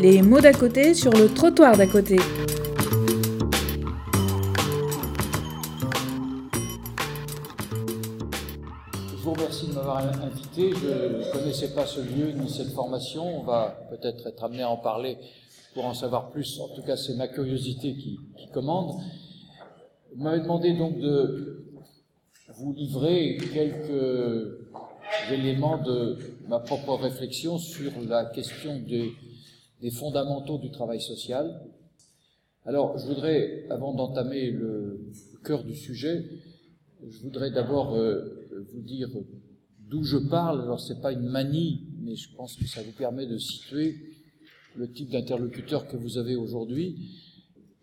Les mots d'à côté sur le trottoir d'à côté. Je vous remercie de m'avoir invité. Je ne connaissais pas ce lieu ni cette formation. On va peut-être être amené à en parler pour en savoir plus. En tout cas, c'est ma curiosité qui, commande. Vous m'avez demandé donc de vous livrer quelques éléments de ma propre réflexion sur la question des, des fondamentaux du travail social. Alors, je voudrais, avant d'entamer le cœur du sujet, je voudrais d'abord euh, vous dire d'où je parle. Alors, c'est pas une manie, mais je pense que ça vous permet de situer le type d'interlocuteur que vous avez aujourd'hui.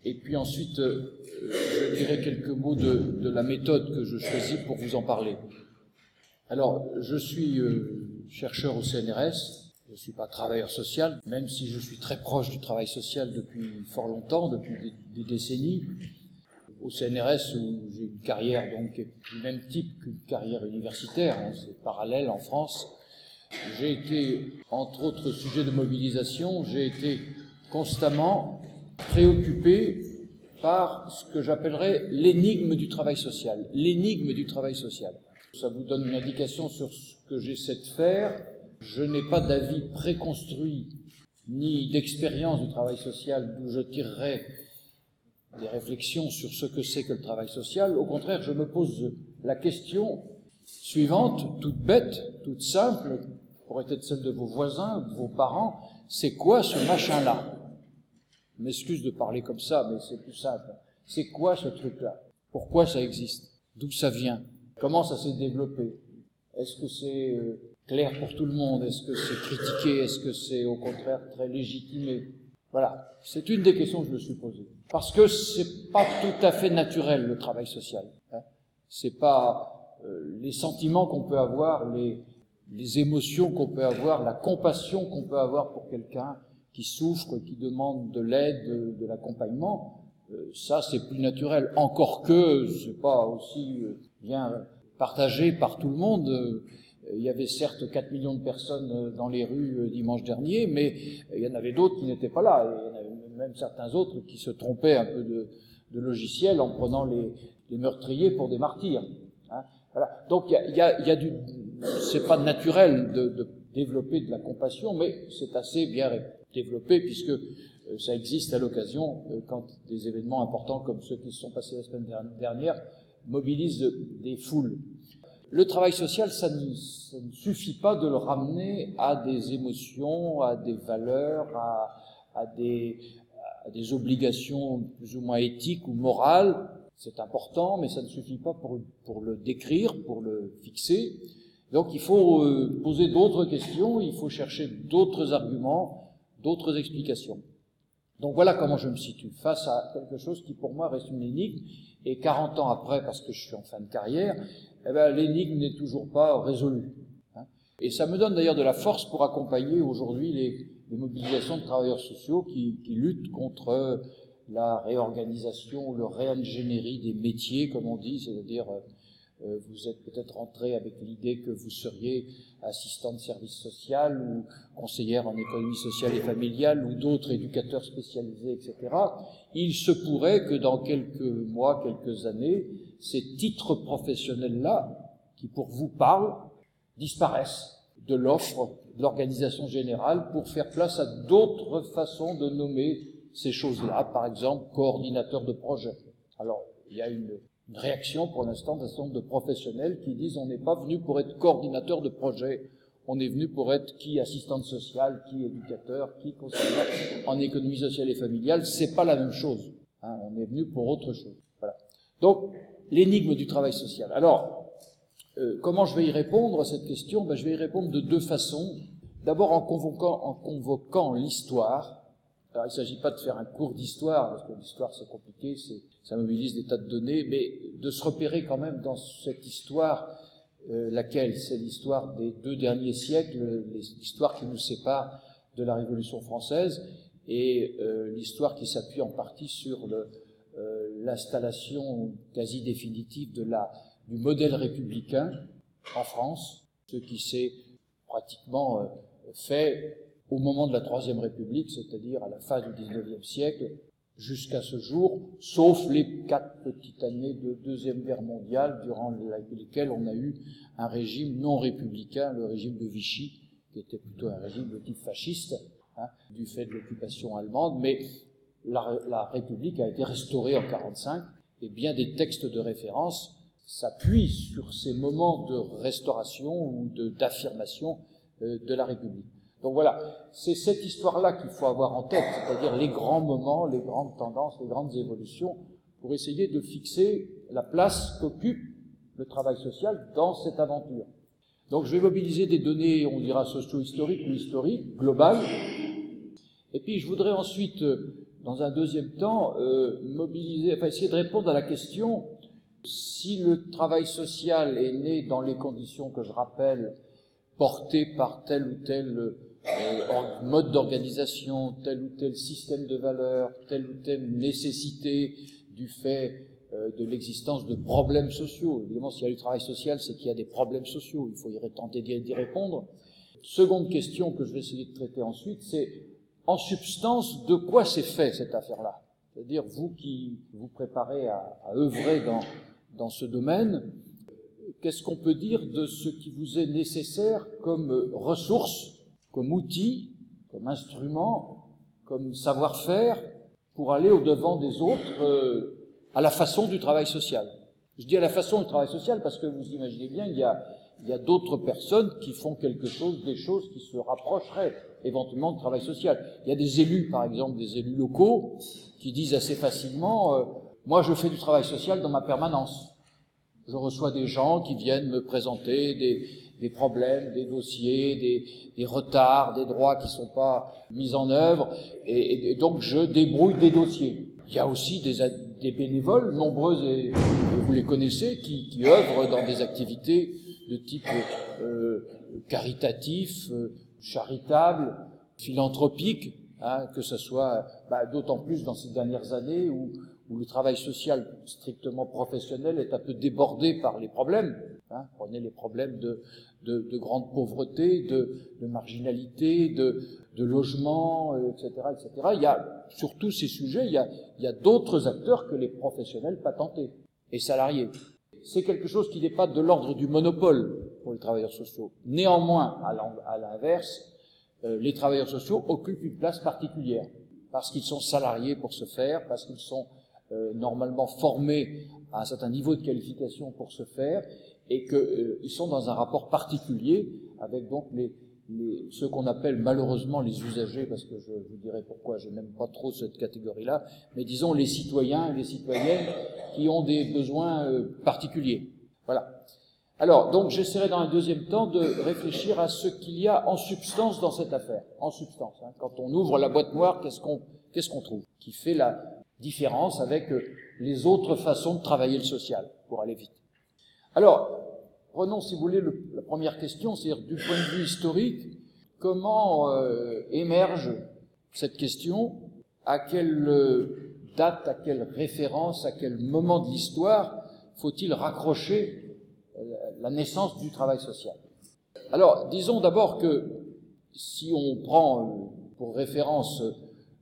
Et puis ensuite, euh, je dirai quelques mots de, la méthode que je choisis pour vous en parler. Alors, je suis euh, chercheur au CNRS, je ne suis pas travailleur social, même si je suis très proche du travail social depuis fort longtemps, depuis des, décennies. Au CNRS, où j'ai une carrière donc du même type qu'une carrière universitaire, hein, c'est parallèle en France. J'ai été, entre autres sujets de mobilisation, j'ai été constamment préoccupé par ce que j'appellerais l'énigme du travail social. L'énigme du travail social. Ça vous donne une indication sur ce que j'essaie de faire. Je n'ai pas d'avis préconstruit ni d'expérience du travail social d'où je tirerai des réflexions sur ce que c'est que le travail social. Au contraire, je me pose la question suivante, toute bête, toute simple, pourrait être celle de vos voisins, de vos parents, c'est quoi ce machin-là? Je m'excuse de parler comme ça, mais c'est plus simple. C'est quoi ce truc-là? Pourquoi ça existe? D'où ça vient? Comment ça s'est développé? Est-ce que c'est euh, clair pour tout le monde Est-ce que c'est critiqué? Est-ce que c'est au contraire très légitimé? Voilà, c'est une des questions que je me suis posée. Parce que c'est pas tout à fait naturel le travail social. Hein c'est pas euh, les sentiments qu'on peut avoir, les, les émotions qu'on peut avoir, la compassion qu'on peut avoir pour quelqu'un qui souffre, qui demande de l'aide, de, l'accompagnement, euh, ça c'est plus naturel. Encore que c'est pas aussi euh, bien partagé par tout le monde. Euh, il y avait certes 4 millions de personnes dans les rues dimanche dernier, mais il y en avait d'autres qui n'étaient pas là. Il y en avait même certains autres qui se trompaient un peu de, logiciel en prenant les, meurtriers pour des martyrs. Hein. Donc il y a, du, c'est pas naturel de, de, développer de la compassion, mais c'est assez bien développé puisque ça existe à l'occasion quand des événements importants comme ceux qui se sont passés la semaine dernière mobilisent des foules. Le travail social, ça ne, suffit pas de le ramener à des émotions, à des valeurs, à, des, obligations plus ou moins éthiques ou morales. C'est important, mais ça ne suffit pas pour, pour le décrire, pour le fixer. Donc il faut euh, poser d'autres questions, il faut chercher d'autres arguments, d'autres explications. Donc voilà comment je me situe face à quelque chose qui pour moi reste une énigme, et 40 ans après, parce que je suis en fin de carrière, eh ben, l'énigme n'est toujours pas résolue. Hein. Et ça me donne d'ailleurs de la force pour accompagner aujourd'hui les, mobilisations de travailleurs sociaux qui, luttent contre la réorganisation le réingénierie des métiers, comme on dit, c'est-à-dire euh, vous êtes peut-être rentré avec l'idée que vous seriez assistant de service social ou conseillère en économie sociale et familiale ou d'autres éducateurs spécialisés, etc. Il se pourrait que dans quelques mois, quelques années, ces titres professionnels-là, qui pour vous parlent, disparaissent de l'offre de l'organisation générale pour faire place à d'autres façons de nommer ces choses-là, par exemple coordinateur de projet. Alors, il y a une réaction pour l'instant d'un certain nombre de professionnels qui disent on n'est pas venu pour être coordinateur de projet, on est venu pour être qui assistante sociale, qui éducateur, qui conseiller en économie sociale et familiale, c'est pas la même chose. Hein, on est venu pour autre chose. Voilà. Donc l'énigme du travail social. Alors euh, comment je vais y répondre à cette question? Ben, Je vais y répondre de deux façons. D'abord en convoquant, en convoquant l'histoire. Alors il ne s'agit pas de faire un cours d'histoire, parce que l'histoire c'est compliqué, c'est ça mobilise des tas de données, mais de se repérer quand même dans cette histoire, euh, laquelle c'est l'histoire des deux derniers siècles, l'histoire qui nous sépare de la Révolution française, et euh, l'histoire qui s'appuie en partie sur euh, l'installation quasi définitive du modèle républicain en France, ce qui s'est pratiquement fait au moment de la Troisième République, c'est-à-dire à la fin du XIXe siècle, jusqu'à ce jour, sauf les quatre petites années de Deuxième Guerre mondiale, durant lesquelles on a eu un régime non républicain, le régime de Vichy, qui était plutôt un régime de type fasciste, hein, du fait de l'occupation allemande, mais la, République a été restaurée en 1945, et bien des textes de référence s'appuient sur ces moments de restauration ou d'affirmation euh, de la République. Donc voilà, c'est cette histoire-là qu'il faut avoir en tête, c'est-à-dire les grands moments, les grandes tendances, les grandes évolutions, pour essayer de fixer la place qu'occupe le travail social dans cette aventure. Donc je vais mobiliser des données, on dira socio-historiques ou historiques, globales, et puis je voudrais ensuite, dans un deuxième temps, euh, mobiliser, enfin essayer de répondre à la question si le travail social est né dans les conditions que je rappelle, portées par tel ou tel euh, mode d'organisation, tel ou tel système de valeurs, telle ou telle nécessité du fait euh, de l'existence de problèmes sociaux. Évidemment, s'il y a du travail social, c'est qu'il y a des problèmes sociaux. Il faut y tenter d'y répondre. Seconde question que je vais essayer de traiter ensuite, c'est en substance de quoi c'est fait cette affaire-là? C'est-à-dire vous qui vous préparez à, œuvrer dans, dans ce domaine, qu'est-ce qu'on peut dire de ce qui vous est nécessaire comme ressources comme outil, comme instrument, comme savoir-faire pour aller au-devant des autres euh, à la façon du travail social? Je dis à la façon du travail social parce que vous imaginez bien, il y a, il y a d'autres personnes qui font quelque chose, des choses qui se rapprocheraient éventuellement du travail social. Il y a des élus, par exemple, des élus locaux, qui disent assez facilement, euh, moi je fais du travail social dans ma permanence. Je reçois des gens qui viennent me présenter des, des problèmes, des dossiers, des, des, retards, des droits qui ne sont pas mis en œuvre, et, et, donc je débrouille des dossiers. Il y a aussi des, des bénévoles, nombreux et, vous les connaissez, qui, qui, œuvrent dans des activités de type euh, caritatif, euh, charitable, philanthropique, hein, que ce soit bah, d'autant plus dans ces dernières années où, le travail social strictement professionnel est un peu débordé par les problèmes. Hein, prenez les problèmes de, de, de grande pauvreté, de, marginalité, de, logement, etc., euh, etc. Il y a, sur tous ces sujets, il y a d'autres acteurs que les professionnels patentés et salariés. C'est quelque chose qui n'est pas de l'ordre du monopole pour les travailleurs sociaux. Néanmoins, à l'inverse, euh, les travailleurs sociaux occupent une place particulière parce qu'ils sont salariés pour ce faire, parce qu'ils sont euh, normalement formés à un certain niveau de qualification pour ce faire, et qu'ils euh, sont dans un rapport particulier avec donc les, les ceux qu'on appelle malheureusement les usagers, parce que je vous dirai pourquoi je n'aime pas trop cette catégorie-là, mais disons les citoyens et les citoyennes qui ont des besoins euh, particuliers. Voilà. Alors, donc, j'essaierai dans un deuxième temps de réfléchir à ce qu'il y a en substance dans cette affaire. En substance. Hein. Quand on ouvre la boîte noire, qu'est-ce qu'on qu'est-ce qu'on trouve Qui fait la différence avec euh, les autres façons de travailler le social, pour aller vite? Alors, prenons, si vous voulez, le, la première question, c'est-à-dire du point de vue historique, comment euh, émerge cette question À quelle euh, date, à quelle référence, à quel moment de l'histoire faut-il raccrocher euh, la naissance du travail social? Alors, disons d'abord que si on prend pour référence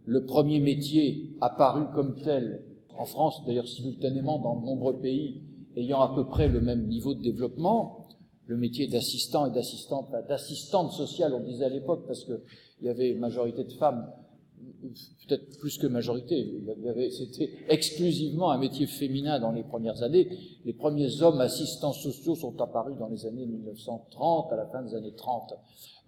le premier métier apparu comme tel en France, d'ailleurs simultanément dans de nombreux pays ayant à peu près le même niveau de développement, le métier d'assistant et d'assistante, d'assistante sociale, on disait à l'époque, parce qu'il y avait une majorité de femmes, peut-être plus que majorité, c'était exclusivement un métier féminin dans les premières années. Les premiers hommes assistants sociaux sont apparus dans les années 1930, à la fin des années 30.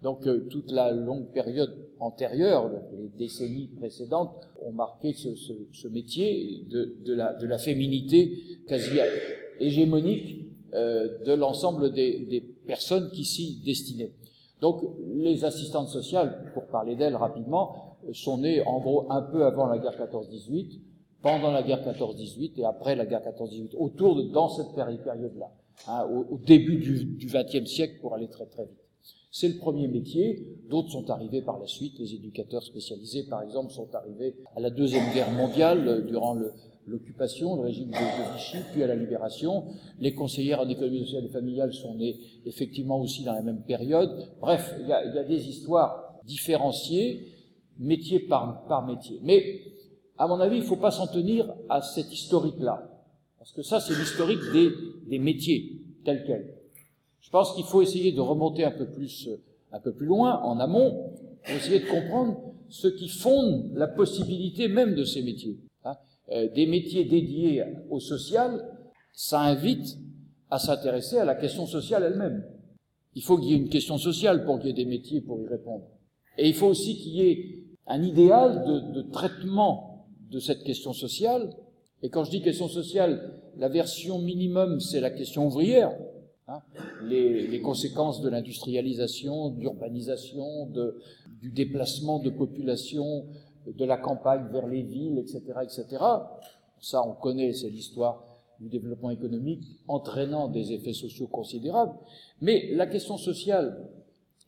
Donc euh, toute la longue période antérieure, les décennies précédentes, ont marqué ce, métier de, la, féminité quasi hégémonique euh, de l'ensemble des, personnes qui s'y destinaient. Donc les assistantes sociales, pour parler d'elles rapidement, sont nées en gros un peu avant la guerre 14-18, pendant la guerre 14-18 et après la guerre 14-18, autour de dans cette période-là, hein, au, début du XXe siècle pour aller très très vite. C'est le premier métier. D'autres sont arrivés par la suite. Les éducateurs spécialisés, par exemple, sont arrivés à la Deuxième Guerre mondiale, euh, durant l'occupation, le, régime de, Vichy, puis à la libération. Les conseillères en économie sociale et familiale sont nées effectivement aussi dans la même période. Bref, il y a, des histoires différencier métier par, par métier. Mais, à mon avis, il ne faut pas s'en tenir à cette historique-là. Parce que ça, c'est l'historique des, des métiers, tels quels. Je pense qu'il faut essayer de remonter un peu plus, un peu plus loin, en amont, pour essayer de comprendre ce qui fonde la possibilité même de ces métiers. Hein. Euh, des métiers dédiés au social, ça invite à s'intéresser à la question sociale elle-même. Il faut qu'il y ait une question sociale pour qu'il y ait des métiers pour y répondre. Et il faut aussi qu'il y ait un idéal de, de, traitement de cette question sociale. Et quand je dis question sociale, la version minimum, c'est la question ouvrière. Hein, les, les, conséquences de l'industrialisation, d'urbanisation, du déplacement de population de la campagne vers les villes, etc., etc. Ça, on connaît, c'est l'histoire du développement économique entraînant des effets sociaux considérables. Mais la question sociale,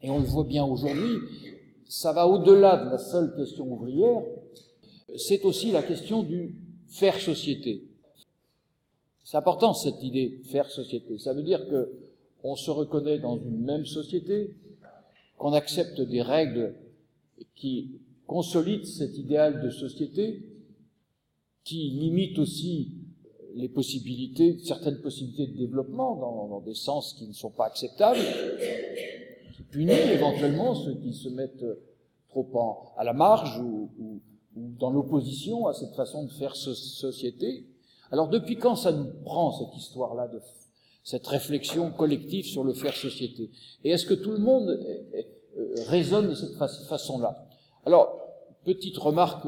et on le voit bien aujourd'hui, ça va au-delà de la seule question ouvrière, c'est aussi la question du faire société. C'est important cette idée faire société. Ça veut dire que on se reconnaît dans une même société, qu'on accepte des règles qui consolident cet idéal de société, qui limitent aussi les possibilités, certaines possibilités de développement dans des sens qui ne sont pas acceptables, punit éventuellement ceux qui se mettent trop en, à la marge ou, ou, ou dans l'opposition à cette façon de faire société. Alors depuis quand ça nous prend cette histoire-là de cette réflexion collective sur le faire société? Et est-ce que tout le monde euh, raisonne de cette façon-là? Alors, petite remarque,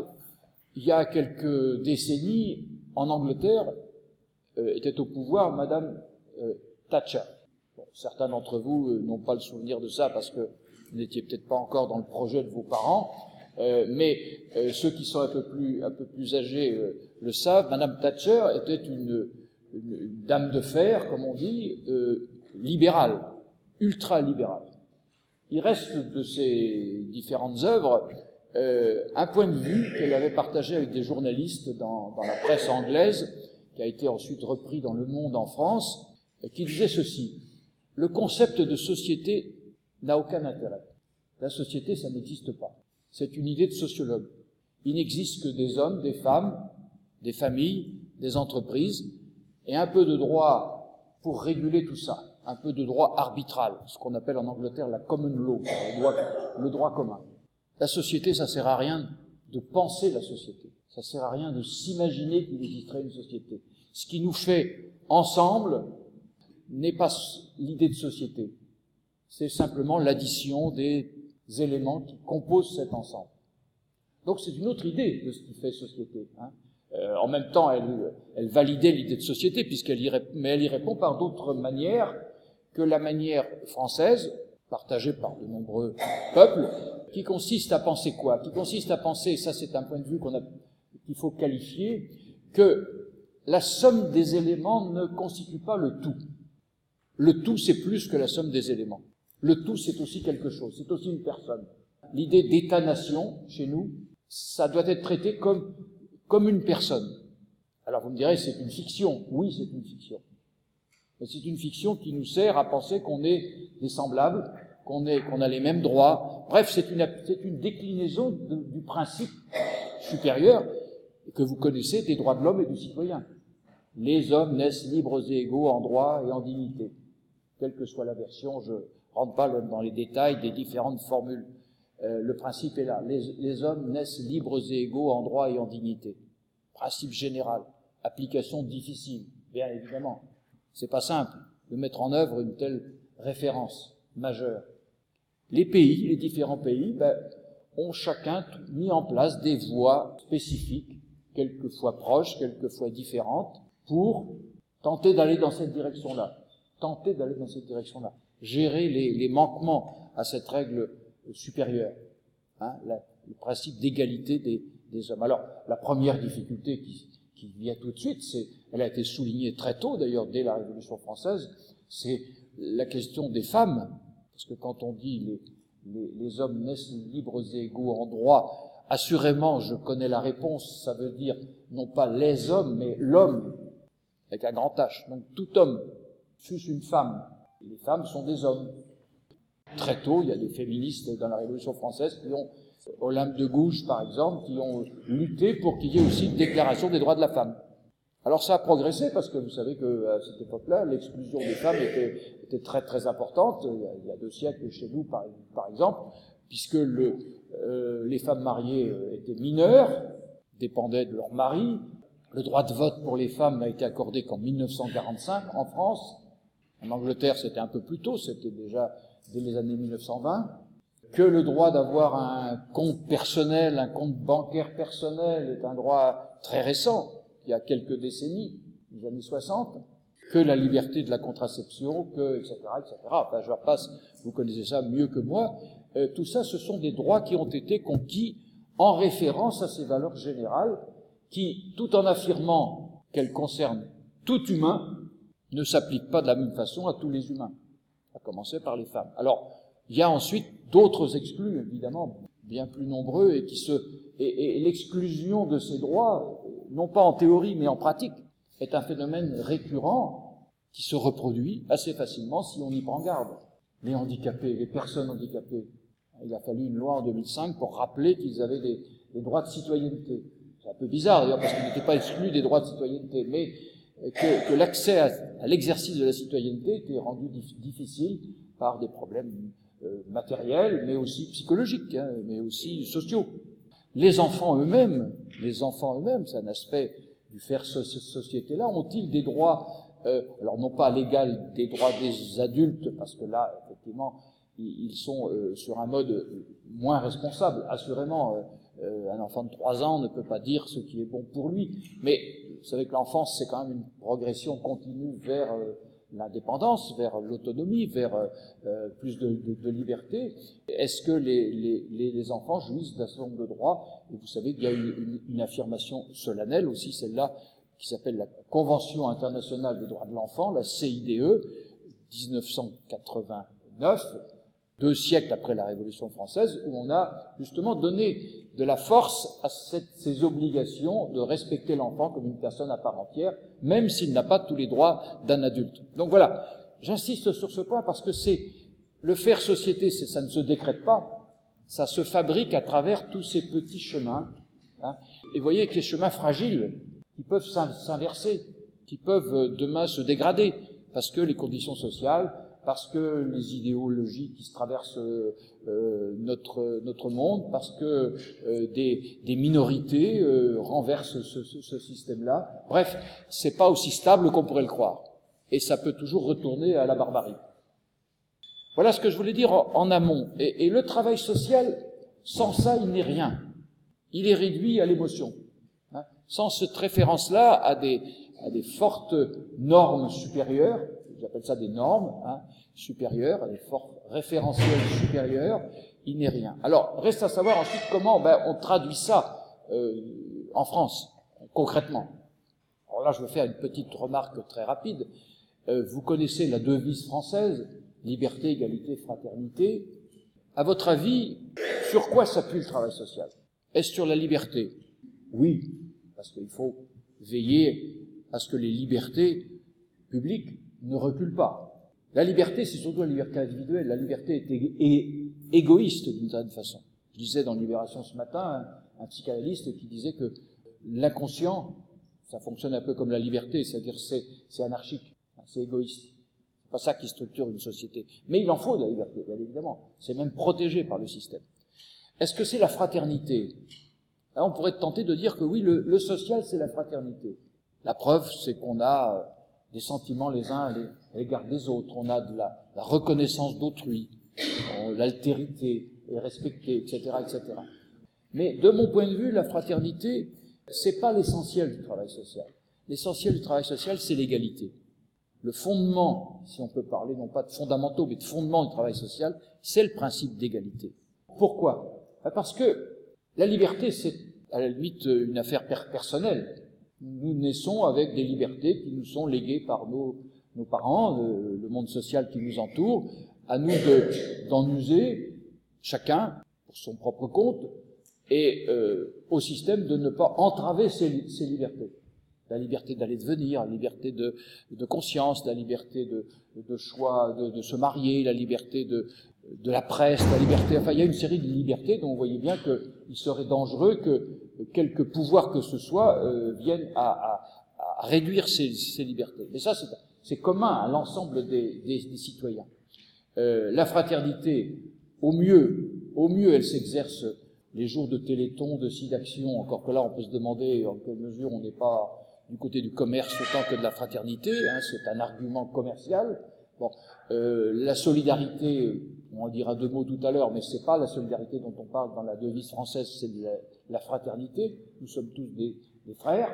il y a quelques décennies, en Angleterre, euh, était au pouvoir Madame euh, Thatcher certains d'entre vous euh, n'ont pas le souvenir de ça parce que vous n'étiez peut-être pas encore dans le projet de vos parents, euh, mais euh, ceux qui sont un peu plus, un peu plus âgés le savent. Madame Thatcher était une, dame de fer, comme on dit, libérale, ultra-libérale. Il reste de ces différentes œuvres un point de vue qu'elle avait partagé avec des journalistes dans, la presse anglaise, qui a été ensuite repris dans Le Monde en France, qui disait ceci le concept de société n'a aucun intérêt. La société, ça n'existe pas. C'est une idée de sociologue. Il n'existe que des hommes, des femmes, des familles, des entreprises, et un peu de droit pour réguler tout ça, un peu de droit arbitral, ce qu'on appelle en Angleterre la common law, le droit, commun. La société, ça sert à rien de penser la société. Ça sert à rien de s'imaginer qu'il existerait une société. Ce qui nous fait ensemble, n'est pas l'idée de société. C'est simplement l'addition des éléments qui composent cet ensemble. Donc c'est une autre idée de ce qui fait société. Hein. Euh, en même temps, elle, validait l'idée de société, puisqu'elle y, mais elle y répond par d'autres manières que la manière française, partagée par de nombreux peuples, qui consiste à penser quoi? Qui consiste à penser, ça c'est un point de vue qu'il faut qualifier, que la somme des éléments ne constitue pas le tout. Le tout, c'est plus que la somme des éléments. Le tout, c'est aussi quelque chose, c'est aussi une personne. L'idée d'État-nation, chez nous, ça doit être traité comme, comme une personne. Alors vous me direz, c'est une fiction. Oui, c'est une fiction. Mais c'est une fiction qui nous sert à penser qu'on est des semblables, qu'on a les mêmes droits. Bref, c'est une, une déclinaison du principe supérieur que vous connaissez des droits de l'homme et du citoyen. Les hommes naissent libres et égaux en droit et en dignité quelle que soit la version, je rentre pas dans les détails des différentes formules. Euh, le principe est là. Les, les, hommes naissent libres et égaux en droit et en dignité. Principe général. Application difficile, bien évidemment. C'est pas simple de mettre en œuvre une telle référence majeure. Les pays, les différents pays, ben, ont chacun mis en place des voies spécifiques, quelquefois proches, quelquefois différentes, pour tenter d'aller dans cette direction-là tenter d'aller dans cette direction-là, gérer les, manquements à cette règle supérieure, hein, le principe d'égalité des, hommes. Alors, la première difficulté qui, vient tout de suite, elle a été soulignée très tôt d'ailleurs dès la Révolution française, c'est la question des femmes, parce que quand on dit les, les, les hommes naissent libres et égaux en droit, assurément, je connais la réponse, ça veut dire non pas les hommes, mais l'homme, avec un grand H. Donc tout homme fût-ce une femme. Les femmes sont des hommes. très tôt. Il y a des féministes dans la Révolution française qui ont, Olympe de Gouges par exemple, qui ont lutté pour qu'il y ait aussi une déclaration des droits de la femme. Alors ça a progressé parce que vous savez que à cette époque-là, l'exclusion des femmes était, très très importante. Il y, a, deux siècles chez nous, par, exemple, puisque euh, les femmes mariées euh, étaient mineures, dépendaient de leur mari. Le droit de vote pour les femmes n'a été accordé qu'en 1945 en France. En Angleterre, c'était un peu plus tôt, c'était déjà dès les années 1920. Que le droit d'avoir un compte personnel, un compte bancaire personnel est un droit très récent il y a quelques décennies, les années 60, que la liberté de la contraception, que, etc., etc. Enfin, je repasse, vous connaissez ça mieux que moi. Euh, tout ça, ce sont des droits qui ont été conquis en référence à ces valeurs générales qui, tout en affirmant qu'elles concernent tout humain, ne s'appliquent pas de la même façon à tous les humains, à commencer par les femmes. Alors, il y a ensuite d'autres exclus, évidemment, bien plus nombreux, et qui se, et, l'exclusion de ces droits non pas en théorie mais en pratique, est un phénomène récurrent qui se reproduit assez facilement si on y prend garde. Les handicapés, les personnes handicapées, il a fallu une loi en 2005 pour rappeler qu'ils avaient des, droits de citoyenneté. C'est un peu bizarre d'ailleurs parce qu'ils n'étaient pas exclus des droits de citoyenneté, mais que, l'accès à, l'exercice de la citoyenneté était rendu difficile par des problèmes euh, matériels, mais aussi psychologiques, hein, mais aussi sociaux. Les enfants eux-mêmes, les enfants eux-mêmes, c'est un aspect du faire société-là, ont-ils des droits, euh, alors non pas à l'égal des droits des adultes, parce que là, effectivement, ils sont euh, sur un mode moins responsable. Assurément, euh, un enfant de 3 ans ne peut pas dire ce qui est bon pour lui. Mais vous savez que l'enfance, c'est quand même une progression continue vers l'indépendance, vers l'autonomie, vers euh, euh, plus de, liberté. Est-ce que les, enfants jouissent d'un certain nombre de droits? Et vous savez qu'il y a une, une, affirmation solennelle aussi, celle-là, qui s'appelle la Convention internationale des droits de l'enfant, la CIDE, 1989, deux siècles après la Révolution française, où on a justement donné de la force à ces obligations de respecter l'enfant comme une personne à part entière, même s'il n'a pas tous les droits d'un adulte. Donc voilà, j'insiste sur ce point parce que c'est le faire société, ça ne se décrète pas, ça se fabrique à travers tous ces petits chemins. Hein. Et voyez que les chemins fragiles, qui peuvent s'inverser, qui peuvent euh, demain se dégrader, parce que les conditions sociales, parce que les idéologies qui se traversent euh, notre, notre monde, parce que euh, des, des, minorités euh, renversent ce, système-là. Bref, c'est pas aussi stable qu'on pourrait le croire. Et ça peut toujours retourner à la barbarie. Voilà ce que je voulais dire en, amont. Et, et, le travail social, sans ça, il n'est rien. Il est réduit à l'émotion. Hein. Sans cette référence-là à des, à des fortes normes supérieures, j'appelle ça des normes hein, supérieures, des forts référentiels supérieurs, il n'est rien. Alors, reste à savoir ensuite comment ben, on traduit ça euh, en France, concrètement. Alors là, je vais faire une petite remarque très rapide. Euh, vous connaissez la devise française, liberté, égalité, fraternité. À votre avis, sur quoi s'appuie le travail social? Est-ce sur la liberté? Oui, parce qu'il faut veiller à ce que les libertés publiques ne recule pas. La liberté, c'est surtout la liberté individuelle. La liberté est égoïste d'une certaine façon. Je disais dans Libération ce matin un, psychanalyste qui disait que l'inconscient, ça fonctionne un peu comme la liberté, c'est-à-dire c'est, anarchique, c'est égoïste. C'est pas ça qui structure une société. Mais il en faut de la liberté, bien évidemment. C'est même protégé par le système. Est-ce que c'est la fraternité? Là, on pourrait tenter de dire que oui, le, le social, c'est la fraternité. La preuve, c'est qu'on a des sentiments les uns à l'égard des autres, on a de la, la reconnaissance d'autrui, l'altérité est respectée, etc., etc. Mais de mon point de vue, la fraternité, c'est pas l'essentiel du travail social. L'essentiel du travail social, c'est l'égalité. Le fondement, si on peut parler non pas de fondamentaux, mais de fondement du travail social, c'est le principe d'égalité. Pourquoi? Parce que la liberté, c'est à la limite une affaire personnelle nous naissons avec des libertés qui nous sont léguées par nos, nos parents, le, monde social qui nous entoure, à nous d'en user, chacun pour son propre compte, et euh, au système de ne pas entraver ces, ces libertés. La liberté d'aller devenir, la liberté de, de, conscience, la liberté de, de choix de, de, se marier, la liberté de, de la presse, la liberté, enfin il y a une série de libertés dont vous voyez bien qu'il serait dangereux que quelques pouvoirs que ce soit euh, viennent à, à, à, réduire ces, ces libertés. Mais ça, c'est commun à l'ensemble des, des, des, citoyens. Euh, la fraternité, au mieux, au mieux, elle s'exerce les jours de téléthon, de SIDAction, encore que là, on peut se demander en quelle mesure on n'est pas du côté du commerce autant que de la fraternité, hein, c'est un argument commercial. Bon, euh, la solidarité, on en dira deux mots tout à l'heure, mais c'est pas la solidarité dont on parle dans la devise française, c'est la, la, fraternité. Nous sommes tous des, frères,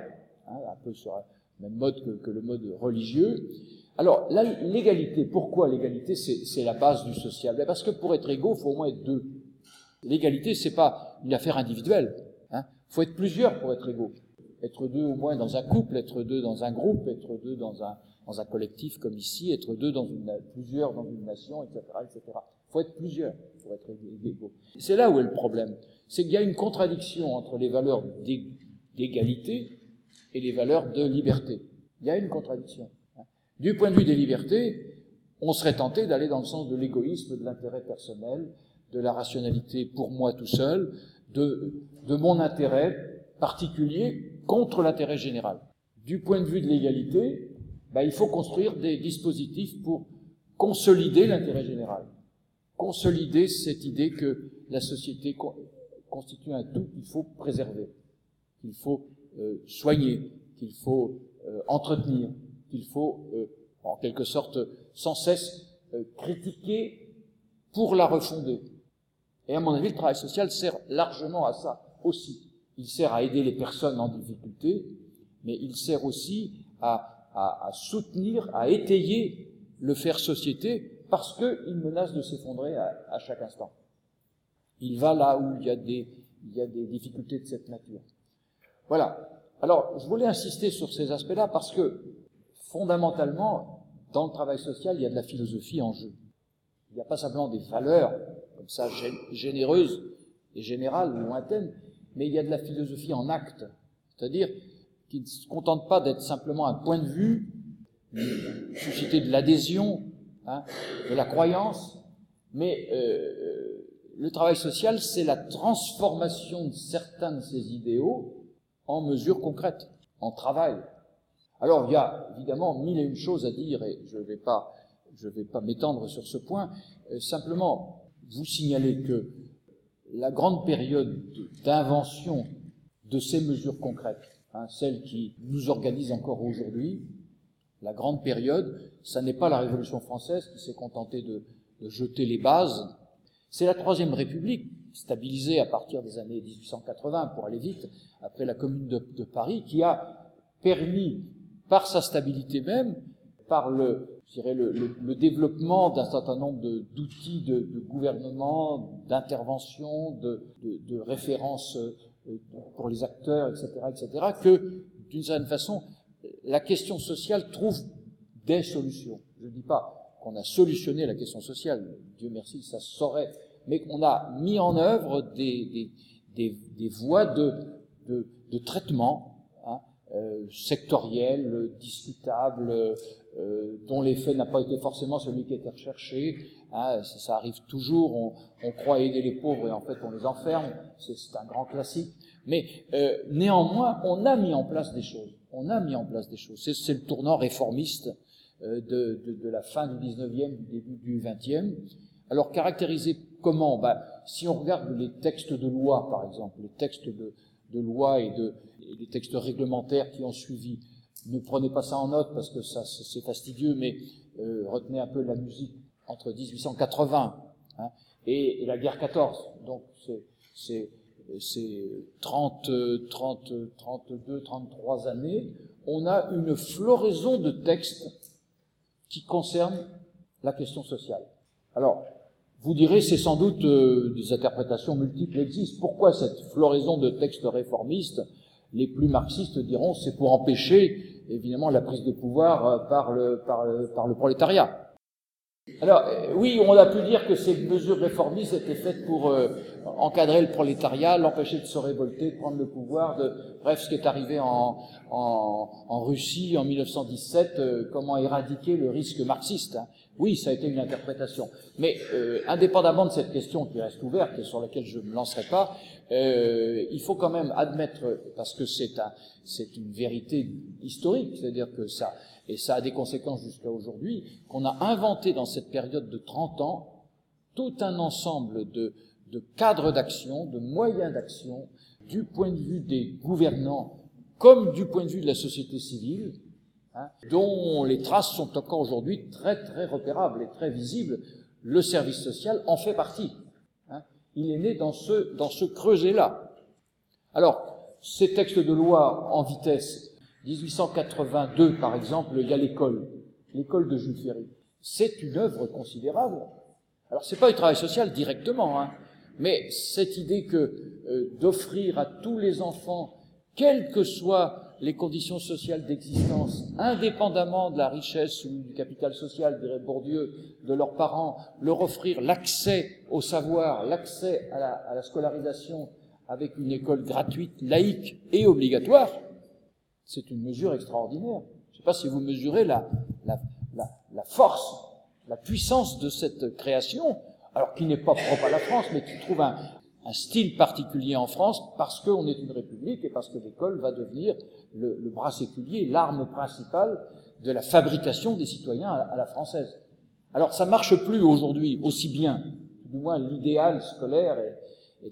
hein, un peu sur le même mode que, le mode religieux. Alors, l'égalité, pourquoi l'égalité C'est la base du social? Ben, parce que pour être égaux, il faut au moins être deux. L'égalité, c'est pas une affaire individuelle. Il hein. faut être plusieurs pour être égaux. Être deux au moins dans un couple, être deux dans un groupe, être deux dans un, dans un collectif comme ici, être deux dans une, plusieurs dans une nation, etc., etc. Il faut être plusieurs pour être égaux. C'est là où est le problème. C'est qu'il y a une contradiction entre les valeurs d'égalité et les valeurs de liberté. Il y a une contradiction. Hein. Du point de vue des libertés, on serait tenté d'aller dans le sens de l'égoïsme, de l'intérêt personnel, de la rationalité pour moi tout seul, de, mon intérêt particulier contre l'intérêt général. Du point de vue de l'égalité, ben, il faut construire des dispositifs pour consolider l'intérêt général, consolider cette idée que la société constitue un tout qu'il faut préserver, qu'il faut euh, soigner, qu'il faut euh, entretenir, qu'il faut, euh, en quelque sorte, sans cesse euh, critiquer pour la refonder. Et à mon avis, le travail social sert largement à ça aussi. Il sert à aider les personnes en difficulté, mais il sert aussi à, à, à soutenir, à étayer le faire société parce qu'il menace de s'effondrer à, chaque instant. Il va là où il y, a des, il y a des difficultés de cette nature. Voilà. Alors, je voulais insister sur ces aspects-là parce que, fondamentalement, dans le travail social, il y a de la philosophie en jeu. Il n'y a pas simplement des valeurs comme ça généreuse et générale ou lointaine, mais il y a de la philosophie en acte, c'est-à-dire qui ne se contente pas d'être simplement un point de vue, susciter de l'adhésion, hein, de la croyance, mais euh, le travail social, c'est la transformation de certains de ces idéaux en mesures concrètes, en travail. Alors il y a évidemment mille et une choses à dire et je ne vais pas, pas m'étendre sur ce point. Euh, simplement, vous signaler que la grande période d'invention de ces mesures concrètes, hein, celle qui nous organise encore aujourd'hui, la grande période, ça n'est pas la Révolution française qui s'est contentée de, jeter les bases, c'est la Troisième République, stabilisée à partir des années 1880, pour aller vite, après la Commune de, Paris, qui a permis, par sa stabilité même, par le, je dirais, le, développement d'un certain nombre d'outils de, de, gouvernement, d'intervention, de, de, références euh, pour les acteurs, etc., etc., que, d'une certaine façon, la question sociale trouve des solutions. Je ne dis pas qu'on a solutionné la question sociale, Dieu merci, ça saurait, mais qu'on a mis en œuvre des, voies de traitement euh, sectorielles, discutables, euh, dont l'effet n'a pas été forcément celui qui était recherché. Hein, ça, ça, arrive toujours, on, on, croit aider les pauvres et en fait on les enferme, c'est un grand classique. Mais euh, néanmoins, on a mis en place des choses. On a mis en place des choses. C'est le tournant réformiste euh, de, de, de, la fin du 19e, du début du 20e. Alors caractérisé comment? Bah, Si on regarde les textes de loi, par exemple, les textes de, de loi et, de, et les textes réglementaires qui ont suivi, ne prenez pas ça en note parce que ça c'est fastidieux, mais euh, retenez un peu la musique entre 1880 hein, et, et, la guerre 14. Donc c'est c'est 30, 30, 32, 33 années. On a une floraison de textes qui concernent la question sociale. Alors, vous direz, c'est sans doute euh, des interprétations multiples existent. Pourquoi cette floraison de textes réformistes Les plus marxistes diront, c'est pour empêcher évidemment la prise de pouvoir euh, par le, par le, par le prolétariat? Alors, euh, oui, on a pu dire que ces mesures réformistes étaient faites pour euh, encadrer le prolétariat, l'empêcher de se révolter, de prendre le pouvoir, de, bref, ce qui est arrivé en, en, en Russie en 1917, euh, comment éradiquer le risque marxiste. Hein. Oui, ça a été une interprétation. Mais euh, indépendamment de cette question qui reste ouverte et sur laquelle je ne me lancerai pas, euh, il faut quand même admettre, parce que c'est un, une vérité historique, c'est-à-dire que ça, et ça a des conséquences jusqu'à aujourd'hui, qu'on a inventé dans cette période de 30 ans tout un ensemble de, de cadres d'action, de moyens d'action, du point de vue des gouvernants comme du point de vue de la société civile, hein, dont les traces sont encore aujourd'hui très très repérables et très visibles. Le service social en fait partie. Hein. Il est né dans ce, dans ce creuset-là. Alors, ces textes de loi en vitesse, 1882 par exemple, il y a l'école, l'école de Jules Ferry. C'est une œuvre considérable. Alors, c'est pas du travail social directement, hein, mais cette idée que euh, d'offrir à tous les enfants quelles que soient les conditions sociales d'existence, indépendamment de la richesse ou du capital social, dirait Bourdieu, de leurs parents, leur offrir l'accès au savoir, l'accès à la, scolarisation avec une école gratuite, laïque et obligatoire, c'est une mesure extraordinaire. Je ne sais pas si vous mesurez la, la, la force, la puissance de cette création, alors qui n'est pas propre à la France, mais qui trouve un, un style particulier en France parce qu'on est une république et parce que l'école va devenir le, bras séculier, l'arme principale de la fabrication des citoyens à, la française. Alors ça marche plus aujourd'hui aussi bien, du moins l'idéal scolaire est,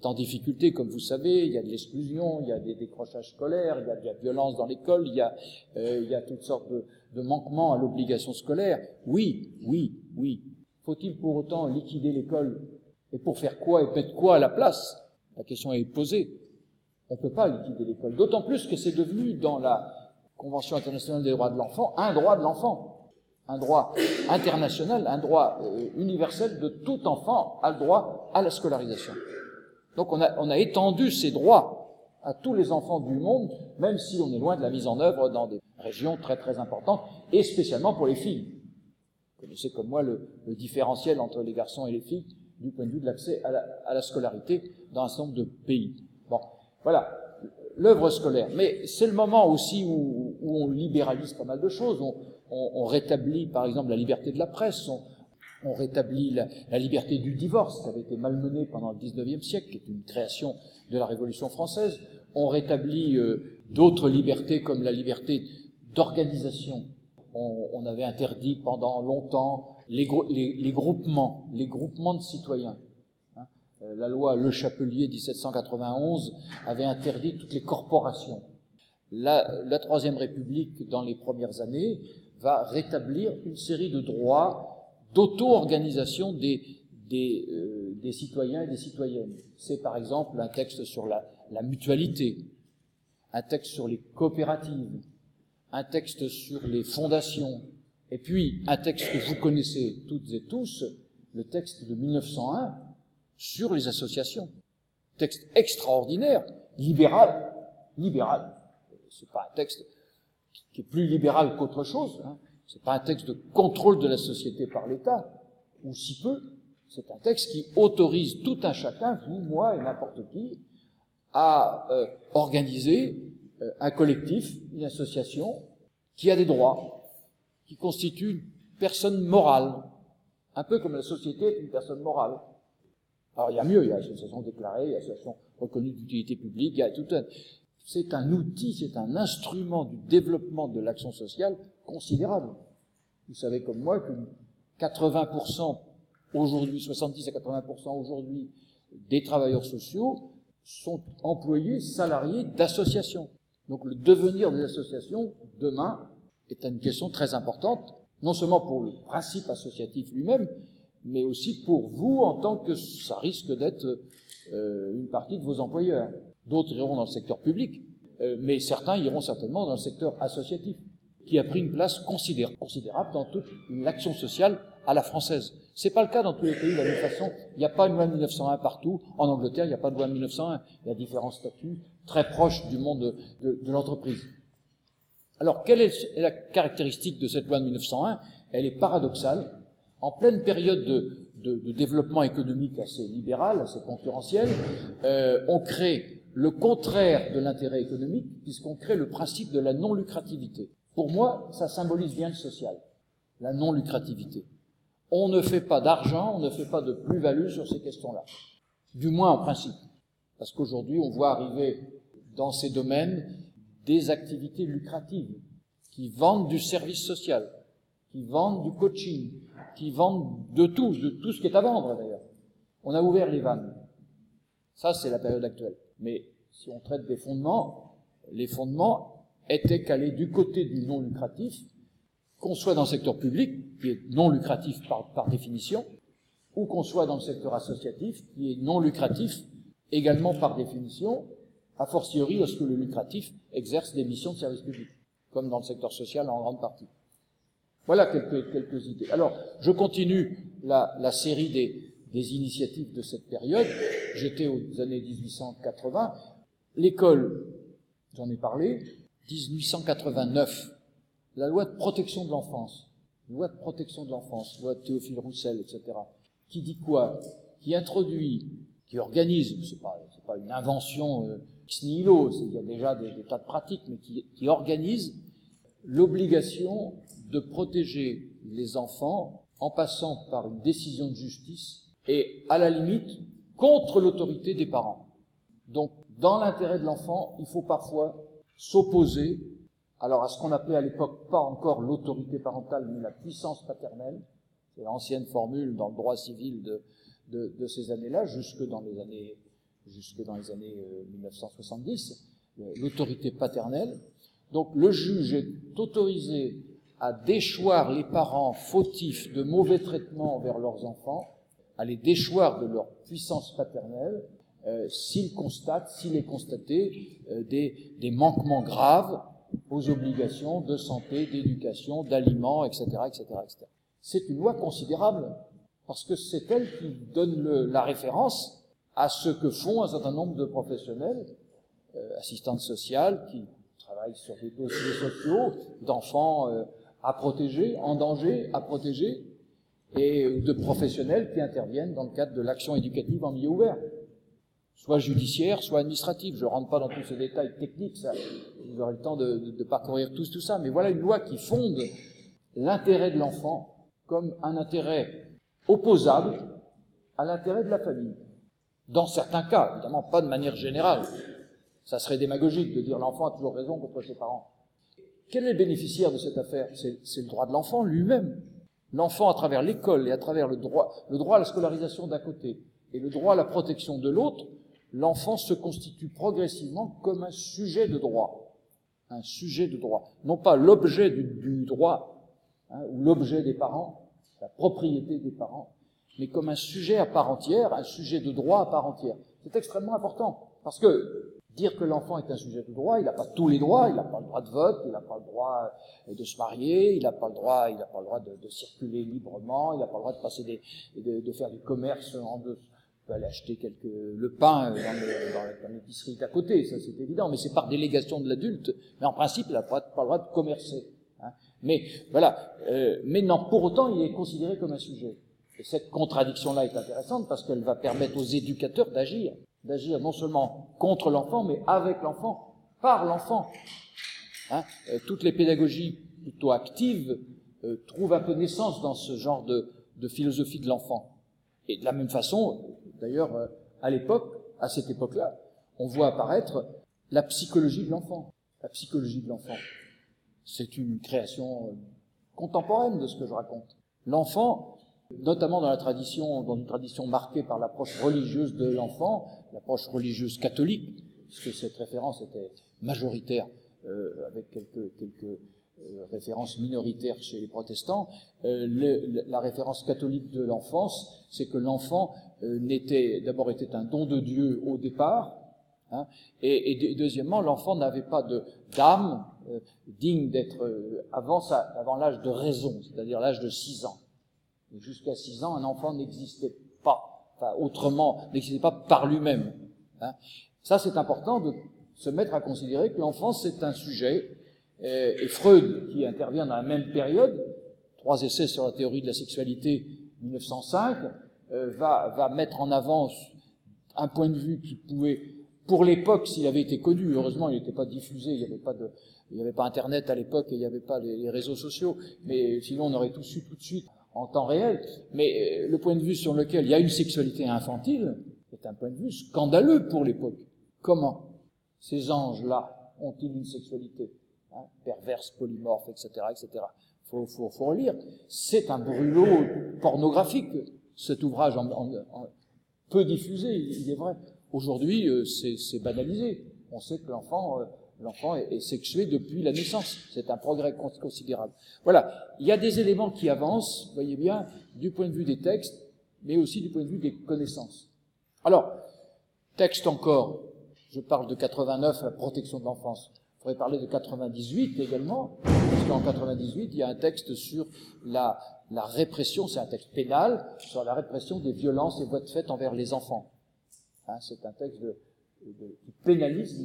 en difficulté, comme vous savez, il y a de l'exclusion, il y a des décrochages scolaires, il y a de la violence dans l'école, il, y a, euh, toutes sortes de, de manquements à l'obligation scolaire. Oui, oui, oui. Faut-il pour autant liquider l'école et pour faire quoi et mettre quoi à la place? La question est posée. On ne peut pas liquider l'école. D'autant plus que c'est devenu, dans la Convention internationale des droits de l'enfant, un droit de l'enfant. Un droit international, un droit euh, universel de tout enfant a le droit à la scolarisation. Donc on a, on a étendu ces droits à tous les enfants du monde, même si on est loin de la mise en œuvre dans des régions très très importantes, et spécialement pour les filles. Vous connaissez comme moi le, le différentiel entre les garçons et les filles du point de vue de l'accès à la, à la, scolarité dans un certain nombre de pays. Bon, voilà, l'œuvre scolaire. Mais c'est le moment aussi où, où, on libéralise pas mal de choses. On, on, on, rétablit, par exemple, la liberté de la presse. On rétablit la, liberté du divorce, qui avait été malmenée pendant le 19e siècle, qui est une création de la Révolution française. On rétablit euh, d'autres libertés, comme la liberté d'organisation. On, avait interdit pendant longtemps les, groupements, les groupements de citoyens. Hein. Euh, la loi Le Chapelier 1791 avait interdit toutes les corporations. La Troisième République, dans les premières années, va rétablir une série de droits d'auto-organisation des, des, euh, des, citoyens et des citoyennes. C'est par exemple un texte sur la, la mutualité, un texte sur les coopératives, un texte sur les fondations, et puis, un texte que vous connaissez toutes et tous, le texte de 1901 sur les associations. Texte extraordinaire, libéral, libéral. C'est pas un texte qui est plus libéral qu'autre chose. Hein. C'est pas un texte de contrôle de la société par l'État, ou si peu. C'est un texte qui autorise tout un chacun, vous, moi et n'importe qui, à euh, organiser euh, un collectif, une association qui a des droits, qui constitue une personne morale, un peu comme la société est une personne morale. Alors il y a mieux, il y a l'association déclarée, il y a l'association reconnue d'utilité publique, il y a tout un... C'est un outil, c'est un instrument du développement de l'action sociale considérable. Vous savez comme moi que 80% aujourd'hui, 70 à 80% aujourd'hui des travailleurs sociaux sont employés, salariés d'associations. Donc le devenir des associations, demain, est une question très importante, non seulement pour le principe associatif lui-même, mais aussi pour vous en tant que ça risque d'être euh, une partie de vos employeurs. D'autres iront dans le secteur public, euh, mais certains iront certainement dans le secteur associatif, qui a pris une place considérable, dans toute l'action sociale à la française. C'est pas le cas dans tous les pays de la même façon. Il n'y a pas une loi de 1901 partout. En Angleterre, il n'y a pas de loi de 1901. Il y a différents statuts très proches du monde de, de l'entreprise. Alors, quelle est la caractéristique de cette loi de 1901 Elle est paradoxale. En pleine période de, de, de développement économique assez libéral, assez concurrentiel, euh, on crée le contraire de l'intérêt économique, puisqu'on crée le principe de la non-lucrativité. Pour moi, ça symbolise bien le social, la non-lucrativité. On ne fait pas d'argent, on ne fait pas de plus-value sur ces questions-là. Du moins en principe. Parce qu'aujourd'hui, on voit arriver dans ces domaines des activités lucratives qui vendent du service social, qui vendent du coaching, qui vendent de tout, de tout ce qui est à vendre d'ailleurs. On a ouvert les vannes. Ça, c'est la période actuelle. Mais si on traite des fondements, les fondements étaient calés du côté du non lucratif, qu'on soit dans le secteur public, qui est non lucratif par, définition, ou qu'on soit dans le secteur associatif, qui est non lucratif également par définition, a fortiori lorsque le lucratif exerce des missions de service public, comme dans le secteur social en grande partie. Voilà quelques, idées. Alors, je continue la, série des initiatives de cette période. J'étais aux années 1880. L'école, j'en ai parlé, 1889, la loi de protection de l'enfance, loi de protection de l'enfance, loi de Théophile Roussel, etc., qui dit quoi? Qui introduit, qui organise, c'est pas, pas une invention euh, ex nihilo, il y a déjà des, des, tas de pratiques, mais qui, qui organise l'obligation de protéger les enfants en passant par une décision de justice et, à la limite, contre l'autorité des parents. Donc, dans l'intérêt de l'enfant, il faut parfois s'opposer alors à ce qu'on appelait à l'époque pas encore l'autorité parentale, mais la puissance paternelle. C'est l'ancienne formule dans le droit civil de, de, de ces années-là, jusque dans les années, jusque dans les années 1970, euh, l'autorité paternelle. Donc le juge est autorisé à déchoir les parents fautifs de mauvais traitements envers leurs enfants, à les déchoir de leur puissance paternelle, euh, s'il constate, s'il est constaté euh, des, manquements graves aux obligations de santé, d'éducation, d'aliments, etc., etc., etc. C'est une loi considérable parce que c'est elle qui donne la référence à ce que font un certain nombre de professionnels, euh, assistantes sociales, qui travaillent sur des dossiers sociaux d'enfants euh, à protéger, en danger, à protéger, et de professionnels qui interviennent dans le cadre de l'action éducative en milieu ouvert soit judiciaire, soit administratif. Je ne rentre pas dans tous ces détails techniques, ça, vous aurez le temps de, de, de parcourir tous tout ça, mais voilà une loi qui fonde l'intérêt de l'enfant comme un intérêt opposable à l'intérêt de la famille. Dans certains cas, évidemment pas de manière générale. Ça serait démagogique de dire l'enfant a toujours raison contre ses parents. Quel est le bénéficiaire de cette affaire? C'est le droit de l'enfant lui-même. L'enfant, à travers l'école et à travers le droit, le droit à la scolarisation d'un côté et le droit à la protection de l'autre, l'enfant se constitue progressivement comme un sujet de droit. Un sujet de droit. Non pas l'objet du, droit, hein, ou l'objet des parents, la propriété des parents, mais comme un sujet à part entière, un sujet de droit à part entière. C'est extrêmement important. Parce que dire que l'enfant est un sujet de droit, il n'a pas tous les droits, il n'a pas le droit de vote, il n'a pas le droit de se marier, il n'a pas le droit, il n'a pas le droit de, de, circuler librement, il n'a pas le droit de passer des, de, de faire du commerce en deux, peut aller acheter quelques, le pain dans, l'épicerie d'à côté, ça c'est évident, mais c'est par délégation de l'adulte. Mais en principe, il n'a pas, pas, le droit de commercer. Hein. Mais voilà. Euh, mais non, pour autant, il est considéré comme un sujet. Et cette contradiction-là est intéressante parce qu'elle va permettre aux éducateurs d'agir, d'agir non seulement contre l'enfant, mais avec l'enfant, par l'enfant. Hein. Euh, toutes les pédagogies plutôt actives euh, trouvent un peu naissance dans ce genre de, de philosophie de l'enfant. Et de la même façon, D'ailleurs, euh, à l'époque, à cette époque-là, on voit apparaître la psychologie de l'enfant. La psychologie de l'enfant. C'est une création euh, contemporaine de ce que je raconte. L'enfant, notamment dans la tradition, dans une tradition marquée par l'approche religieuse de l'enfant, l'approche religieuse catholique, puisque cette référence était majoritaire euh, avec quelques, quelques euh, référence minoritaire chez les protestants, euh, le, la référence catholique de l'enfance, c'est que l'enfant euh, n'était d'abord était un don de Dieu au départ, hein, et, et, deuxièmement l'enfant n'avait pas de d'âme euh, digne d'être euh, avant avant l'âge de raison, c'est-à-dire l'âge de 6 ans. Jusqu'à 6 ans, un enfant n'existait pas, enfin autrement, n'existait pas par lui-même. Hein. Ça, c'est important de se mettre à considérer que l'enfance c'est un sujet et Freud, qui intervient dans la même période, trois essais sur la théorie de la sexualité 1905, euh, va, va mettre en avant un point de vue qui pouvait, pour l'époque, s'il avait été connu, heureusement il n'était pas diffusé, il n'y avait pas de, il n'y avait pas Internet à l'époque et il n'y avait pas les, les, réseaux sociaux, mais sinon on aurait tout su tout de suite en temps réel, mais euh, le point de vue sur lequel il y a une sexualité infantile est un point de vue scandaleux pour l'époque. Comment ces anges-là ont-ils une sexualité? Hein, perverse, polymorphe, etc., etc. Faut, faut, faut relire. C'est un brûlot pornographique, cet ouvrage en, peu diffusé, il est vrai. Aujourd'hui, euh, c'est banalisé. On sait que l'enfant euh, l'enfant est, sexué depuis la naissance. C'est un progrès considérable. Voilà, il y a des éléments qui avancent, voyez bien, du point de vue des textes, mais aussi du point de vue des connaissances. Alors, texte encore, je parle de 89, la protection de l'enfance. Il faudrait parler de 98 également, parce qu'en 98, il y a un texte sur la, répression, c'est un texte pénal, sur la répression des violences et voies de fait envers les enfants. Hein, c'est un texte qui pénalise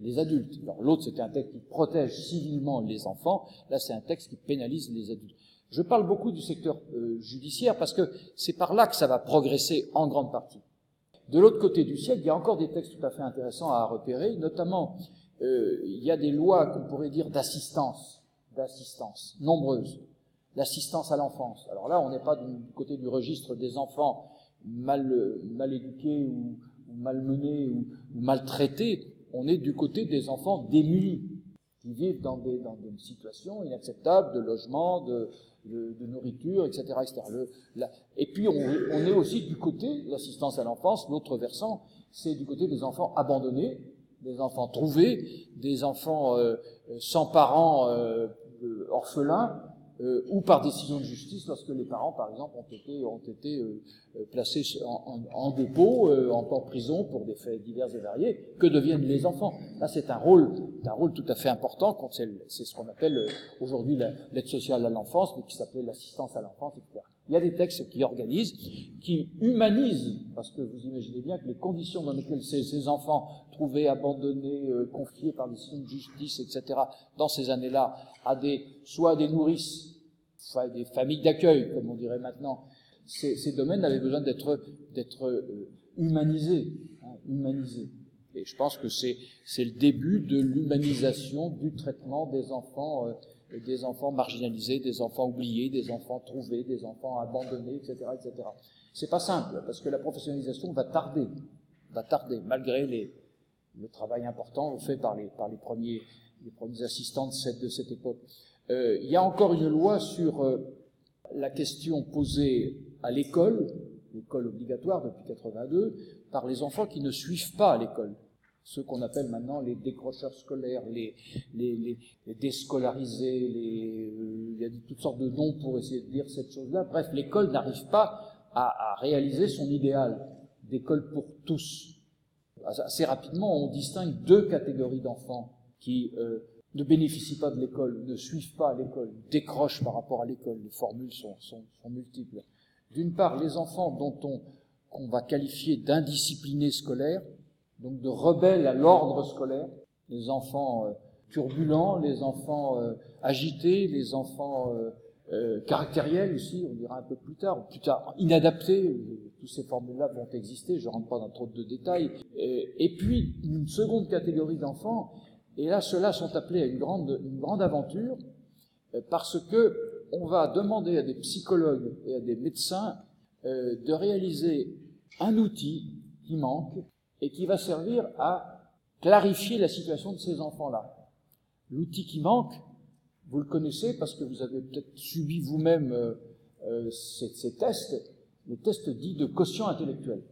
les, adultes. L'autre, c'était un texte qui protège civilement les enfants. Là, c'est un texte qui pénalise les adultes. Je parle beaucoup du secteur euh, judiciaire parce que c'est par là que ça va progresser en grande partie. De l'autre côté du siècle, il y a encore des textes tout à fait intéressants à repérer, notamment euh, il y a des lois qu'on pourrait dire d'assistance, d'assistance, nombreuses, l'assistance à l'enfance. Alors là, on n'est pas du côté du registre des enfants mal, mal éduqués ou, malmenés ou, maltraités, on est du côté des enfants démunis, qui vivent dans des, dans des situations inacceptables de logement, de, de, nourriture, etc. etc. et puis on, on, est aussi du côté l'assistance à l'enfance, l'autre versant, c'est du côté des enfants abandonnés, des enfants trouvés, des enfants euh, sans parents euh, orphelins, euh, ou par décision de justice lorsque les parents, par exemple, ont été, ont été euh, euh, placés en, en, dépôt, en prison pour des faits divers et variés. Que deviennent les enfants Là, c'est un rôle, un rôle tout à fait important. C'est ce qu'on appelle aujourd'hui l'aide sociale à l'enfance, mais qui s'appelait l'assistance à l'enfance, etc. Il y a des textes qui organisent, qui humanisent, parce que vous imaginez bien que les conditions dans lesquelles ces, enfants trouvés abandonnés, confiés par décision de justice, etc., dans ces années-là, à des, soit à des nourrices, des familles d'accueil, comme on dirait maintenant, ces, domaines avaient besoin d'être euh, humanisés, hein, humanisés. Et je pense que c'est le début de l'humanisation du traitement des enfants euh, des enfants marginalisés, des enfants oubliés, des enfants trouvés, des enfants abandonnés, etc., etc. C'est pas simple parce que la professionnalisation va tarder, va tarder malgré le travail important fait par les premiers assistants de cette, de cette époque. Euh, il y a encore une loi sur euh, la question posée à l'école, l'école obligatoire depuis 82, par les enfants qui ne suivent pas à l'école. Ceux qu'on appelle maintenant les décrocheurs scolaires, les, déscolarisés, euh, il y a toutes sortes de noms pour essayer de dire cette chose-là. Bref, l'école n'arrive pas à, réaliser son idéal d'école pour tous. Assez rapidement, on distingue deux catégories d'enfants qui euh, ne bénéficient pas de l'école, ne suivent pas l'école, décrochent par rapport à l'école. Les formules sont multiples. D'une part, les enfants dont on qu'on va qualifier d'indisciplinés scolaires, donc de rebelles à l'ordre scolaire, les enfants euh, turbulents, les enfants euh, agités, les enfants euh, caractériels aussi, on dira un peu plus tard, plus tard inadaptés, tous ces formules-là vont exister, je ne rentre pas dans trop de détails. Et, puis, une seconde catégorie d'enfants et là, ceux-là sont appelés à une grande, une grande aventure parce que on va demander à des psychologues et à des médecins de réaliser un outil qui manque et qui va servir à clarifier la situation de ces enfants-là. L'outil qui manque, vous le connaissez parce que vous avez peut-être subi vous-même euh, ces, ces, tests, les tests dits de quotient intellectuel.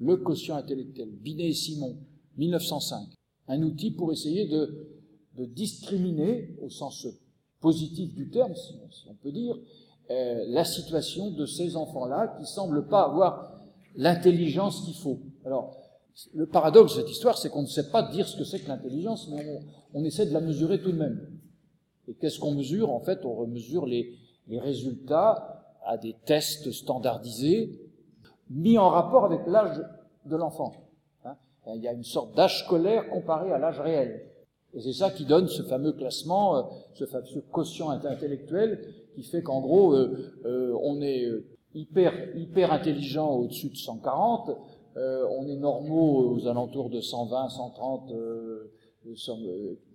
Le quotient intellectuel, Binet et Simon, 1905 un outil pour essayer de, de discriminer, au sens positif du terme, si, on peut dire, euh, la situation de ces enfants-là qui semblent pas avoir l'intelligence qu'il faut. Alors, le paradoxe de cette histoire, c'est qu'on ne sait pas dire ce que c'est que l'intelligence, mais on, essaie de la mesurer tout de même. Et qu'est-ce qu'on mesure? En fait, on mesure les, résultats à des tests standardisés mis en rapport avec l'âge de l'enfant. Euh, il y a une sorte d'âge scolaire comparé à l'âge réel. Et c'est ça qui donne ce fameux classement, euh, ce, fameux quotient intellectuel, qui fait qu'en gros, euh, on est hyper, hyper intelligent au-dessus de 140, on est normaux aux alentours de 120, 130,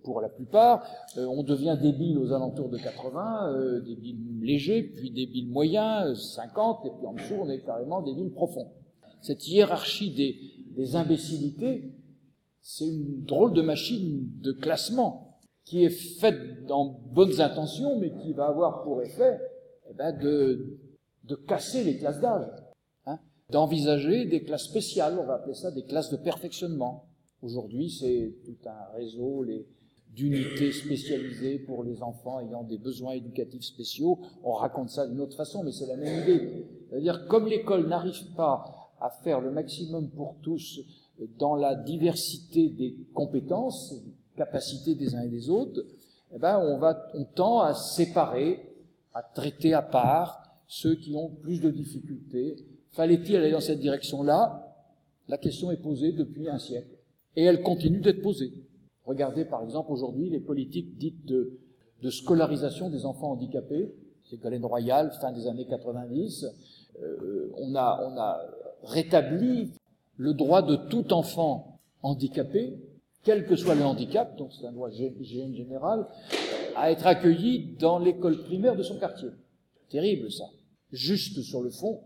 pour la plupart. on devient débile aux alentours de 80, débile léger, puis débile moyen, 50, et puis en dessous, on est carrément débile profond. Cette hiérarchie des, des imbécilités, c'est une drôle de machine de classement qui est faite dans bonnes intentions, mais qui va avoir pour effet eh ben, de, de casser les classes d'âge, d'envisager des classes spéciales, on va appeler ça des classes de perfectionnement. Aujourd'hui, c'est tout un réseau d'unités spécialisées pour les enfants ayant des besoins éducatifs spéciaux. On raconte ça d'une autre façon, mais c'est la même idée. C'est-à-dire, comme l'école n'arrive pas à faire le maximum pour tous dans la diversité des compétences, capacités des uns et des autres, eh ben, on va, on tend à séparer, à traiter à part ceux qui ont plus de difficultés. Fallait-il aller dans cette direction-là? La question est posée depuis un siècle. Et elle continue d'être posée. Regardez par exemple aujourd'hui les politiques dites de, scolarisation des enfants handicapés. C'est Ségolène Royal, fin des années 90. Euh, on, a, on a rétabli le droit de tout enfant handicapé, quel que soit le handicap, donc c'est un droit général, à être accueilli dans l'école primaire de son quartier. Terrible ça. Juste sur le fond,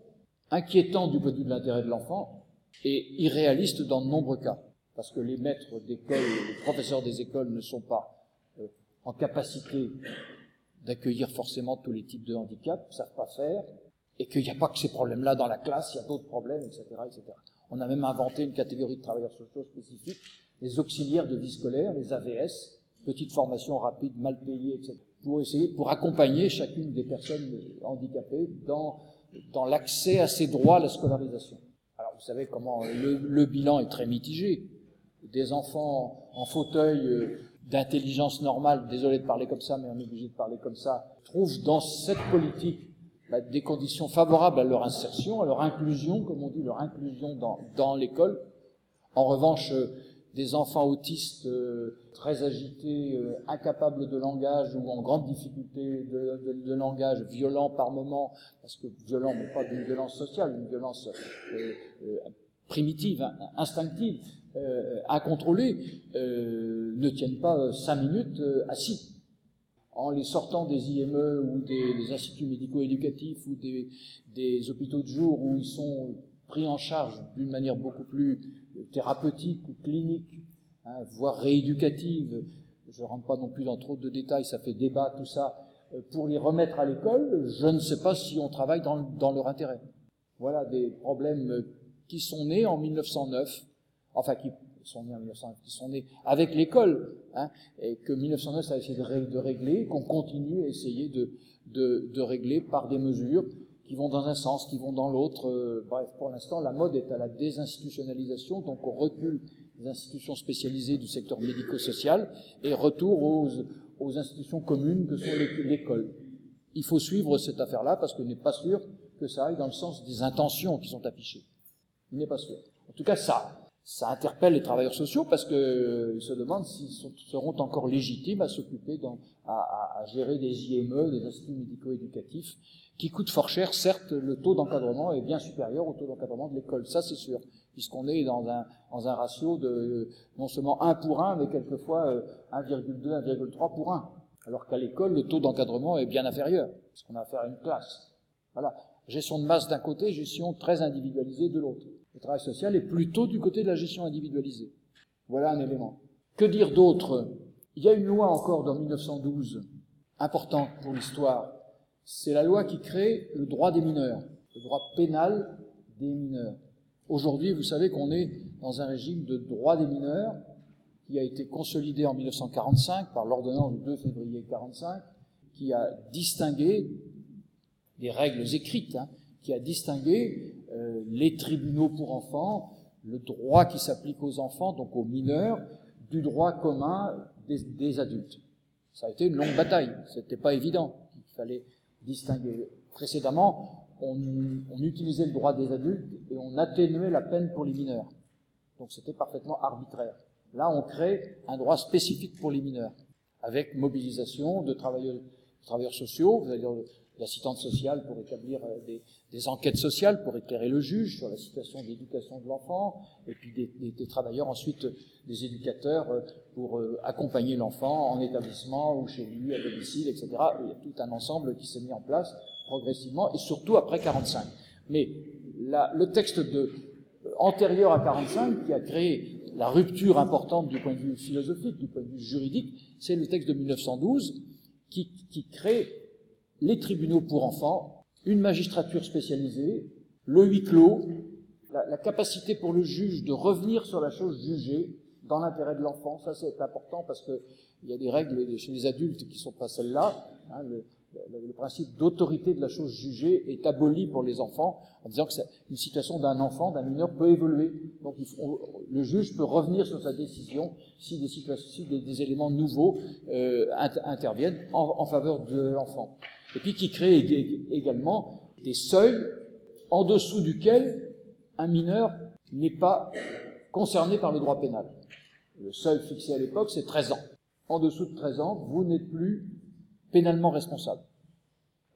inquiétant du point de vue de l'intérêt de l'enfant et irréaliste dans de nombreux cas. Parce que les maîtres d'école, les professeurs des écoles ne sont pas euh, en capacité d'accueillir forcément tous les types de handicap, ne savent pas faire, et qu'il n'y a pas que ces problèmes-là dans la classe, il y a d'autres problèmes, etc., etc. On a même inventé une catégorie de travailleurs sociaux spécifiques, les auxiliaires de vie scolaire, les AVS, petites formations rapides, mal payées, etc., pour essayer, pour accompagner chacune des personnes handicapées dans, dans l'accès à ces droits à la scolarisation. Alors, vous savez comment le, bilan est très mitigé. Des enfants en fauteuil euh, d'intelligence normale, désolé de parler comme ça, mais on est obligé de parler comme ça, trouvent dans cette politique bah, des conditions favorables à leur insertion, à leur inclusion, comme on dit, leur inclusion dans, l'école. En revanche, euh, des enfants autistes euh, très agités, euh, incapables de langage ou en grande difficulté de, langage, violents par moment, parce que violents, mais pas d'une violence sociale, une violence primitive, instinctive, incontrôlée, ne tiennent pas cinq minutes assis. En les sortant des IME ou des, instituts médico-éducatifs ou des, des, hôpitaux de jour où ils sont pris en charge d'une manière beaucoup plus thérapeutique ou clinique, hein, voire rééducative. Je ne rentre pas non plus dans trop de détails, ça fait débat tout ça. Euh, pour les remettre à l'école, je ne sais pas si on travaille dans, dans leur intérêt. Voilà des problèmes qui sont nés en 1909, enfin qui sont nés en 1909, qui sont nés avec l'école, hein, et que 1909 a essayé de, régler, qu'on continue à essayer de, de, de, régler par des mesures qui vont dans un sens, qui vont dans l'autre. Euh, bref, pour l'instant, la mode est à la désinstitutionnalisation, donc on recule les institutions spécialisées du secteur médico-social et retour aux, aux institutions communes que sont l'école. Il faut suivre cette affaire-là parce qu'on n'est pas sûr que ça aille dans le sens des intentions qui sont affichées. Il n'est pas sûr. En tout cas, ça, ça interpelle les travailleurs sociaux parce qu'ils euh, se demandent s'ils seront encore légitimes à s'occuper, à, à, gérer des IME, des instituts médico-éducatifs, qui coûtent fort cher. Certes, le taux d'encadrement est bien supérieur au taux d'encadrement de l'école, ça c'est sûr, puisqu'on est dans un, dans un ratio de non seulement 1 pour 1, mais quelquefois 1,2, euh, 1,3 pour 1. Alors qu'à l'école, le taux d'encadrement est bien inférieur, puisqu'on a affaire à une classe. Voilà. Gestion de masse d'un côté, gestion très individualisée de l'autre. Le travail social est plutôt du côté de la gestion individualisée. Voilà un élément. Que dire d'autre? Il y a une loi encore dans 1912, importante pour l'histoire. C'est la loi qui crée le droit des mineurs, le droit pénal des mineurs. Aujourd'hui, vous savez qu'on est dans un régime de droit des mineurs qui a été consolidé en 1945 par l'ordonnance du 2 février 1945, qui a distingué des règles écrites, hein, qui a distingué euh, les tribunaux pour enfants, le droit qui s'applique aux enfants, donc aux mineurs, du droit commun des, adultes. Ça a été une longue bataille, c'était pas évident, il fallait distinguer. Précédemment, on, on, utilisait le droit des adultes et on atténuait la peine pour les mineurs. Donc c'était parfaitement arbitraire. Là, on crée un droit spécifique pour les mineurs, avec mobilisation de travailleurs, travailleurs sociaux, l'assistante sociale pour établir euh, des, des, enquêtes sociales, pour éclairer le juge sur la situation d'éducation de l'enfant, et puis des, des, des, travailleurs ensuite, des éducateurs euh, pour euh, accompagner l'enfant en établissement ou chez lui, à domicile, etc. Il y a tout un ensemble qui s'est mis en place progressivement, et surtout après 45. Mais le texte de, antérieur à 45, qui a créé la rupture importante du point de vue philosophique, du point de vue juridique, c'est le texte de 1912 qui, qui crée les tribunaux pour enfants, une magistrature spécialisée, le huis clos, la, capacité pour le juge de revenir sur la chose jugée dans l'intérêt de l'enfant. Ça, c'est important parce que il y a des règles chez les adultes qui sont pas celles-là. Hein, le, principe d'autorité de la chose jugée est aboli pour les enfants en disant que une situation d'un enfant, d'un mineur peut évoluer. Donc le juge peut revenir sur sa décision si des, éléments nouveaux euh, interviennent en, en faveur de l'enfant et puis qui crée également des seuils en dessous duquel un mineur n'est pas concerné par le droit pénal. Le seuil fixé à l'époque, c'est 13 ans. En dessous de 13 ans, vous n'êtes plus pénalement responsable.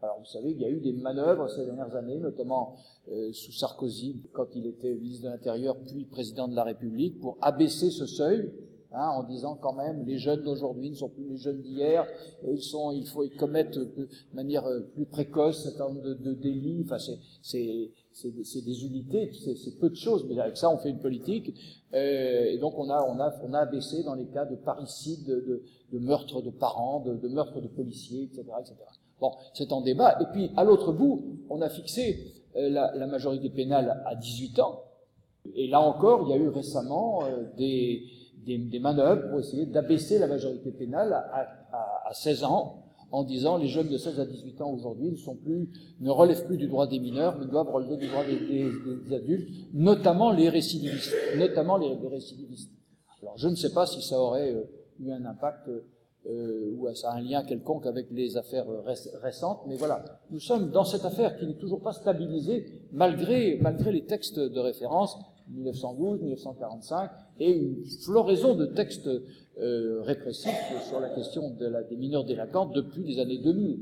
Alors vous savez qu'il y a eu des manœuvres ces dernières années, notamment euh, sous Sarkozy, quand il était ministre de l'Intérieur, puis président de la République, pour abaisser ce seuil Hein, en disant quand même les jeunes d'aujourd'hui ne sont plus les jeunes d'hier, ils sont, il faut ils commettent de manière euh, plus précoce un nombre de, de délits. Enfin, c'est c'est des unités, c'est peu de choses, mais avec ça on fait une politique. Euh, et donc on a on a on a abaissé dans les cas de parricide, de, de, de meurtre de parents, de, de meurtre de policiers, etc., etc. Bon, c'est en débat. Et puis à l'autre bout, on a fixé euh, la, la majorité pénale à 18 ans. Et là encore, il y a eu récemment euh, des des, des manœuvres pour essayer d'abaisser la majorité pénale à, à, à, 16 ans, en disant les jeunes de 16 à 18 ans aujourd'hui ne sont plus, ne relèvent plus du droit des mineurs, mais doivent relever du droit des, des, adultes, notamment les récidivistes, notamment les, récidivistes. Alors je ne sais pas si ça aurait euh, eu un impact euh, ou un lien quelconque avec les affaires récentes, mais voilà, nous sommes dans cette affaire qui n'est toujours pas stabilisée malgré malgré les textes de référence 1912, 1945, et une floraison de textes euh, répressifs sur la question des mineurs délinquants depuis les années 2000.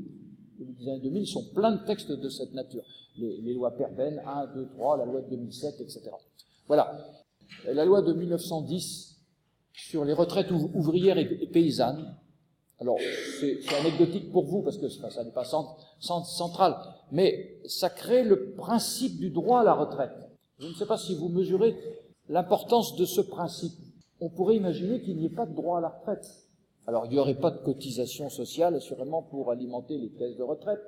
Les années 2000 sont plein de textes de cette nature. Les, lois Perben 1, 2, 3, la loi de 2007, etc. Voilà. La loi de 1910 sur les retraites ouvrières et paysannes, alors, c'est anecdotique pour vous, parce que ça n'est pas central, mais ça crée le principe du droit à la retraite. Je ne sais pas si vous mesurez l'importance de ce principe. On pourrait imaginer qu'il n'y ait pas de droit à la retraite. Alors, il n'y aurait pas de cotisation sociale, assurément, pour alimenter les caisses de retraite.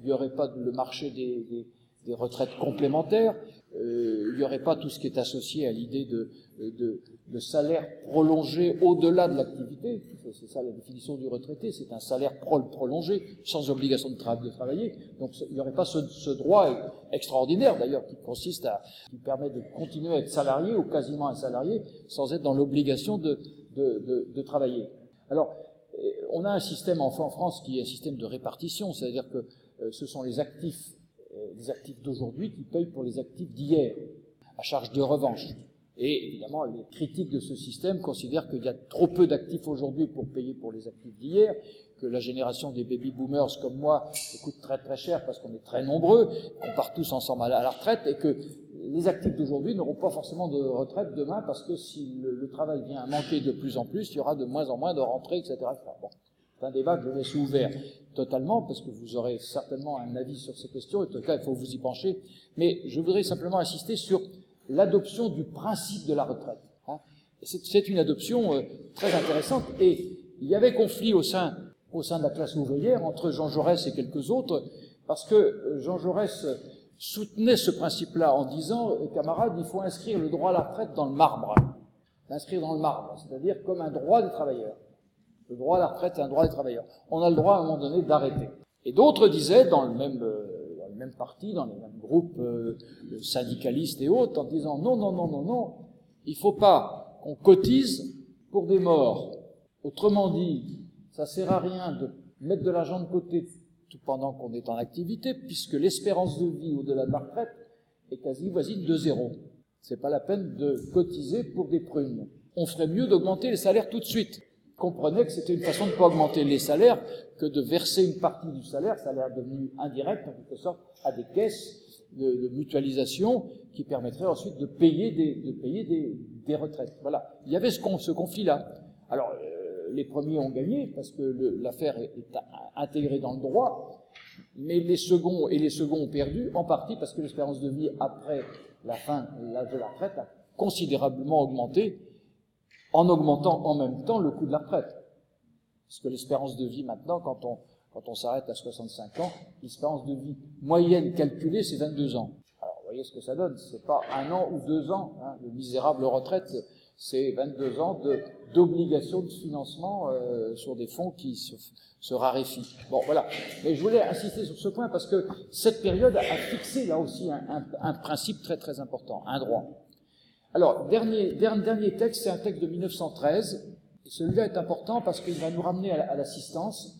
Il n'y aurait pas le marché des, retraites complémentaires. Euh, il n'y aurait pas tout ce qui est associé à l'idée de, de, salaire prolongé au-delà de l'activité. C'est ça la définition du retraité, c'est un salaire pro prolongé, sans obligation de, tra de, travailler. Donc il n'y aurait pas ce, droit extraordinaire d'ailleurs qui consiste à, qui permet de continuer à être salarié ou quasiment un salarié sans être dans l'obligation de, de, travailler. Alors, euh, on a un système en France qui est un système de répartition, c'est-à-dire que euh, ce sont les actifs les actifs d'aujourd'hui qui payent pour les actifs d'hier, à charge de revanche. Et évidemment, les critiques de ce système considèrent qu'il y a trop peu d'actifs aujourd'hui pour payer pour les actifs d'hier, que la génération des baby boomers comme moi coûte très très cher parce qu'on est très nombreux, qu'on part tous ensemble à la retraite, et que les actifs d'aujourd'hui n'auront pas forcément de retraite demain parce que si le, travail vient à manquer de plus en plus, il y aura de moins en moins de rentrées, etc. Bon, c'est un débat que je laisse ouvert totalement, parce que vous aurez certainement un avis sur ces questions, et en tout cas, il faut vous y pencher. Mais je voudrais simplement insister sur l'adoption du principe de la retraite. Hein. C'est une adoption euh, très intéressante, et il y avait conflit au sein, de la classe ouvrière entre Jean Jaurès et quelques autres, parce que euh, Jean Jaurès soutenait ce principe-là en disant, euh, camarades, il faut inscrire le droit à la retraite dans le marbre. L'inscrire dans le marbre, c'est-à-dire comme un droit des travailleurs. Le droit à la retraite est un droit des travailleurs. On a le droit à un moment donné d'arrêter. Et d'autres disaient, dans le même, euh, dans le même parti, dans les mêmes groupes euh, syndicalistes et autres, en disant non, non, non, non, non, il faut pas qu'on cotise pour des morts. Autrement dit, ça sert à rien de mettre de l'argent de côté tout pendant qu'on est en activité, puisque l'espérance de vie au-delà de la retraite est quasi voisine de zéro. C'est pas la peine de cotiser pour des prunes. On ferait mieux d'augmenter les salaires tout de suite comprenaient que c'était une façon de ne pas augmenter les salaires que de verser une partie du salaire, salaire devenu indirect en quelque sorte, à des caisses de, mutualisation qui permettraient ensuite de payer des, de payer des, des retraites. Voilà. Il y avait ce, ce conflit-là. Alors, euh, les premiers ont gagné parce que l'affaire est, est, intégrée dans le droit, mais les seconds et les seconds ont perdu en partie parce que l'espérance de vie après la fin de l'âge de la retraite a considérablement augmenté en augmentant en même temps le coût de la retraite. Parce que l'espérance de vie maintenant, quand on, s'arrête à 65 ans, l'espérance de vie moyenne calculée, c'est 22 ans. Alors, vous voyez ce que ça donne. C'est pas un an ou deux ans. Hein. Le misérable retraite, c'est 22 ans d'obligation de, financement euh, sur des fonds qui se, se, raréfient. Bon, voilà. Mais je voulais insister sur ce point parce que cette période a fixé là aussi un, un, un principe très très important, un droit. Alors, dernier, dernier texte, c'est un texte de 1913. Celui-là est important parce qu'il va nous ramener à l'assistance.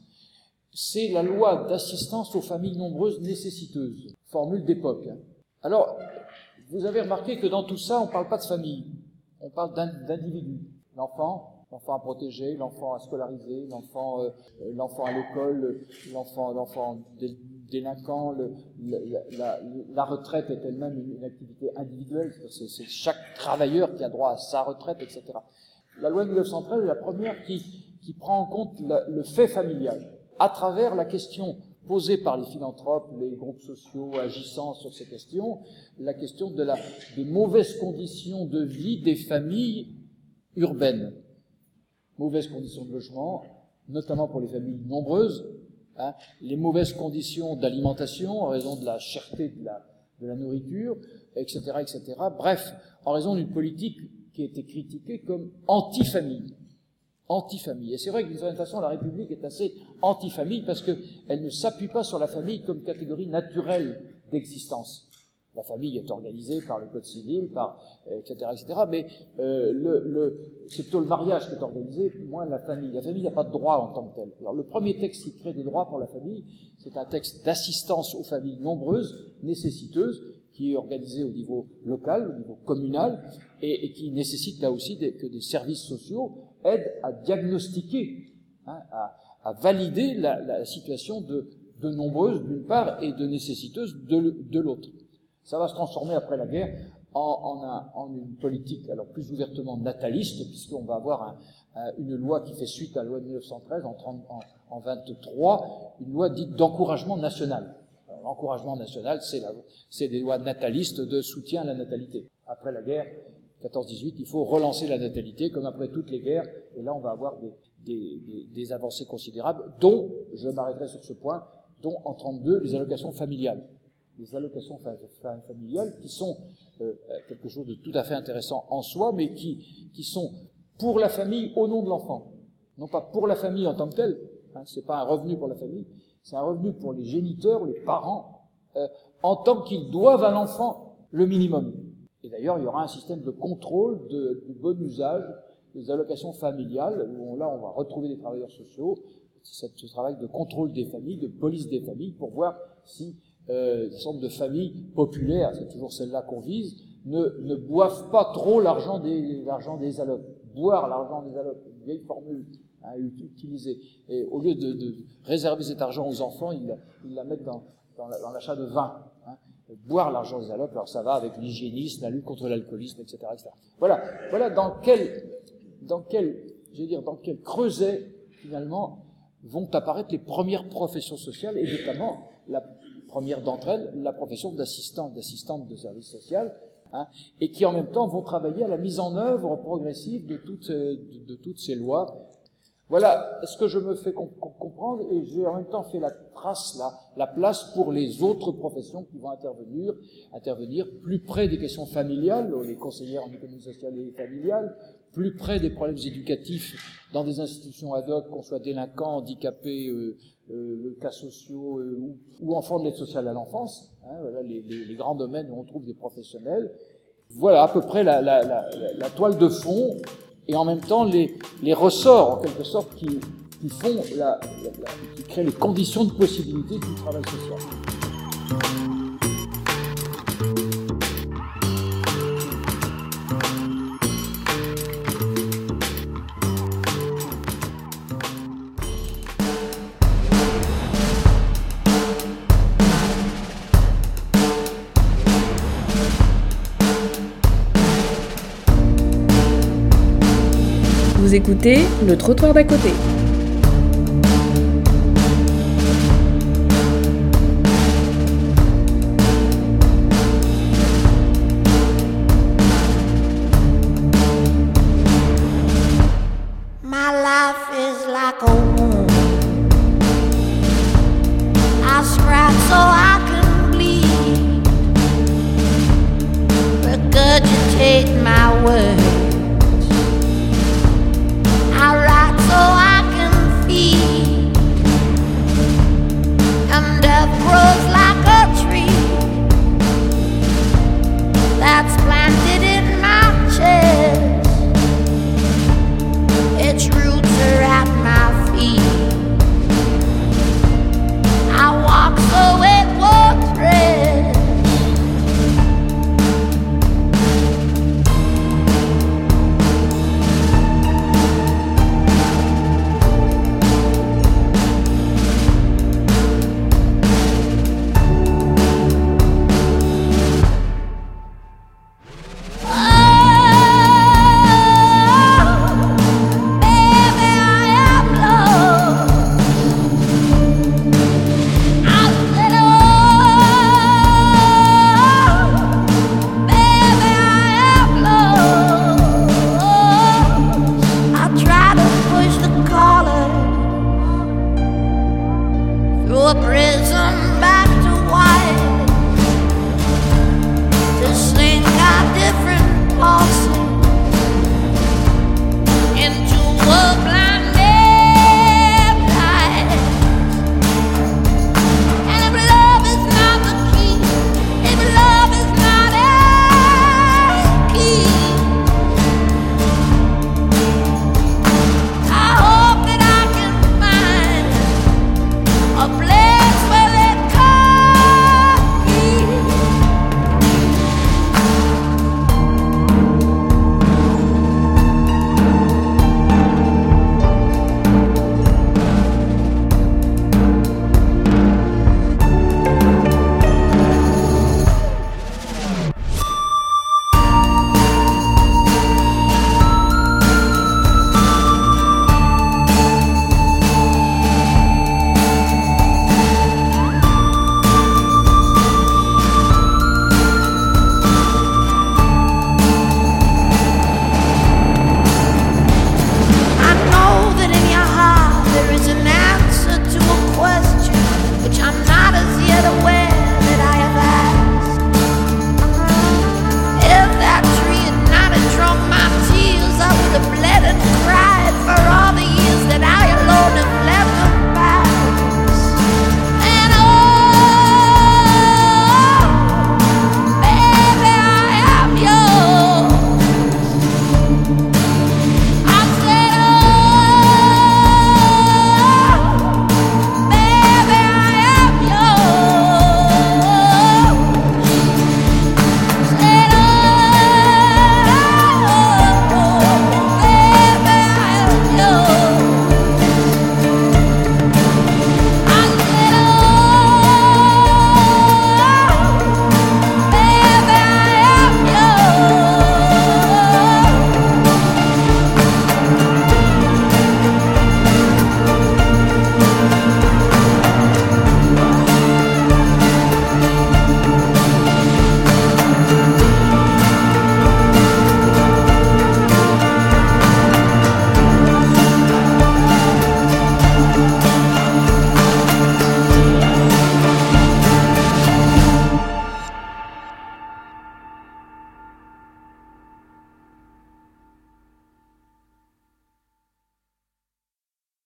C'est la loi d'assistance aux familles nombreuses nécessiteuses. Formule d'époque. Alors, vous avez remarqué que dans tout ça, on ne parle pas de famille. On parle d'individus. L'enfant, l'enfant à protéger, l'enfant à scolariser, l'enfant, euh, l'enfant à l'école, l'enfant, l'enfant délinquant, la, retraite est elle-même une, activité individuelle, c'est chaque travailleur qui a droit à sa retraite, etc. La loi de 1913 est la première qui, prend en compte le fait familial, à travers la question posée par les philanthropes, les groupes sociaux agissant sur ces questions, la question des mauvaises conditions de vie des familles urbaines. Mauvaises conditions de logement, notamment pour les familles nombreuses, Hein, les mauvaises conditions d'alimentation en raison de la cherté de la, de la nourriture, etc., etc. Bref, en raison d'une politique qui a été critiquée comme anti-famille. Anti-famille. Et c'est vrai que d'une certaine façon, la République est assez anti-famille parce qu'elle ne s'appuie pas sur la famille comme catégorie naturelle d'existence. La famille est organisée par le code civil, par etc., euh, etc. Mais euh, le, c'est plutôt le mariage qui est organisé, moins la famille. La famille n'a pas de droit en tant que telle. Alors le premier texte qui crée des droits pour la famille, c'est un texte d'assistance aux familles nombreuses, nécessiteuses, qui est organisé au niveau local, au niveau communal, et, qui nécessite là aussi que des services sociaux aident à diagnostiquer, hein, à, valider la, situation de, nombreuses d'une part et de nécessiteuses de l'autre. Ça va se transformer après la guerre en, en, un, en une politique alors plus ouvertement nataliste, puisqu'on va avoir un, une loi qui fait suite à la loi de 1913 en, 30, en, en 23, une loi dite d'encouragement national. L'encouragement national, c'est des lois natalistes de soutien à la natalité. Après la guerre, 14-18, il faut relancer la natalité, comme après toutes les guerres, et là on va avoir des, des avancées considérables, dont, je m'arrêterai sur ce point, dont en 32, les allocations familiales les allocations familiales qui sont euh, quelque chose de tout à fait intéressant en soi, mais qui, qui sont pour la famille au nom de l'enfant. Non pas pour la famille en tant que telle, hein, c'est pas un revenu pour la famille, c'est un revenu pour les géniteurs, les parents, euh, en tant qu'ils doivent à l'enfant le minimum. Et d'ailleurs, il y aura un système de contrôle de, du bon usage des allocations familiales, où là, on va retrouver des travailleurs sociaux, ce travail de contrôle des familles, de police des familles, pour voir si euh, des sortes de familles populaires, c'est toujours celle-là qu'on vise, ne, ne boivent pas trop l'argent des, l'argent des allocs. Boire l'argent des allocs, une vieille formule à utiliser. Et au lieu de, de, réserver cet argent aux enfants, ils, ils la mettent dans, dans, l'achat de vin. Hein. Boire l'argent des allocs, alors ça va avec l'hygiénisme, la lutte contre l'alcoolisme, etc., etc. Voilà, voilà dans quel, dans quel, je dire, dans quel creuset finalement vont apparaître les premières professions sociales et notamment la première d'entre elles, la profession d'assistante, d'assistante de service social, hein, et qui en même temps vont travailler à la mise en œuvre progressive de toutes, de, de toutes ces lois. Voilà ce que je me fais comprendre, et j'ai en même temps fait la trace, là, la place pour les autres professions qui vont intervenir, intervenir plus près des questions familiales, les conseillères en économie sociale et familiale, plus près des problèmes éducatifs dans des institutions ad hoc, qu'on soit délinquant, handicapé, euh, euh, cas sociaux euh, ou, ou enfants de l'aide sociale à l'enfance. Hein, voilà les, les, les, grands domaines où on trouve des professionnels. Voilà à peu près la, la, la, la toile de fond et en même temps les, les ressorts en quelque sorte qui, qui font la, qui créent les conditions de possibilité du travail social. Écoutez le trottoir d'à côté. Bro.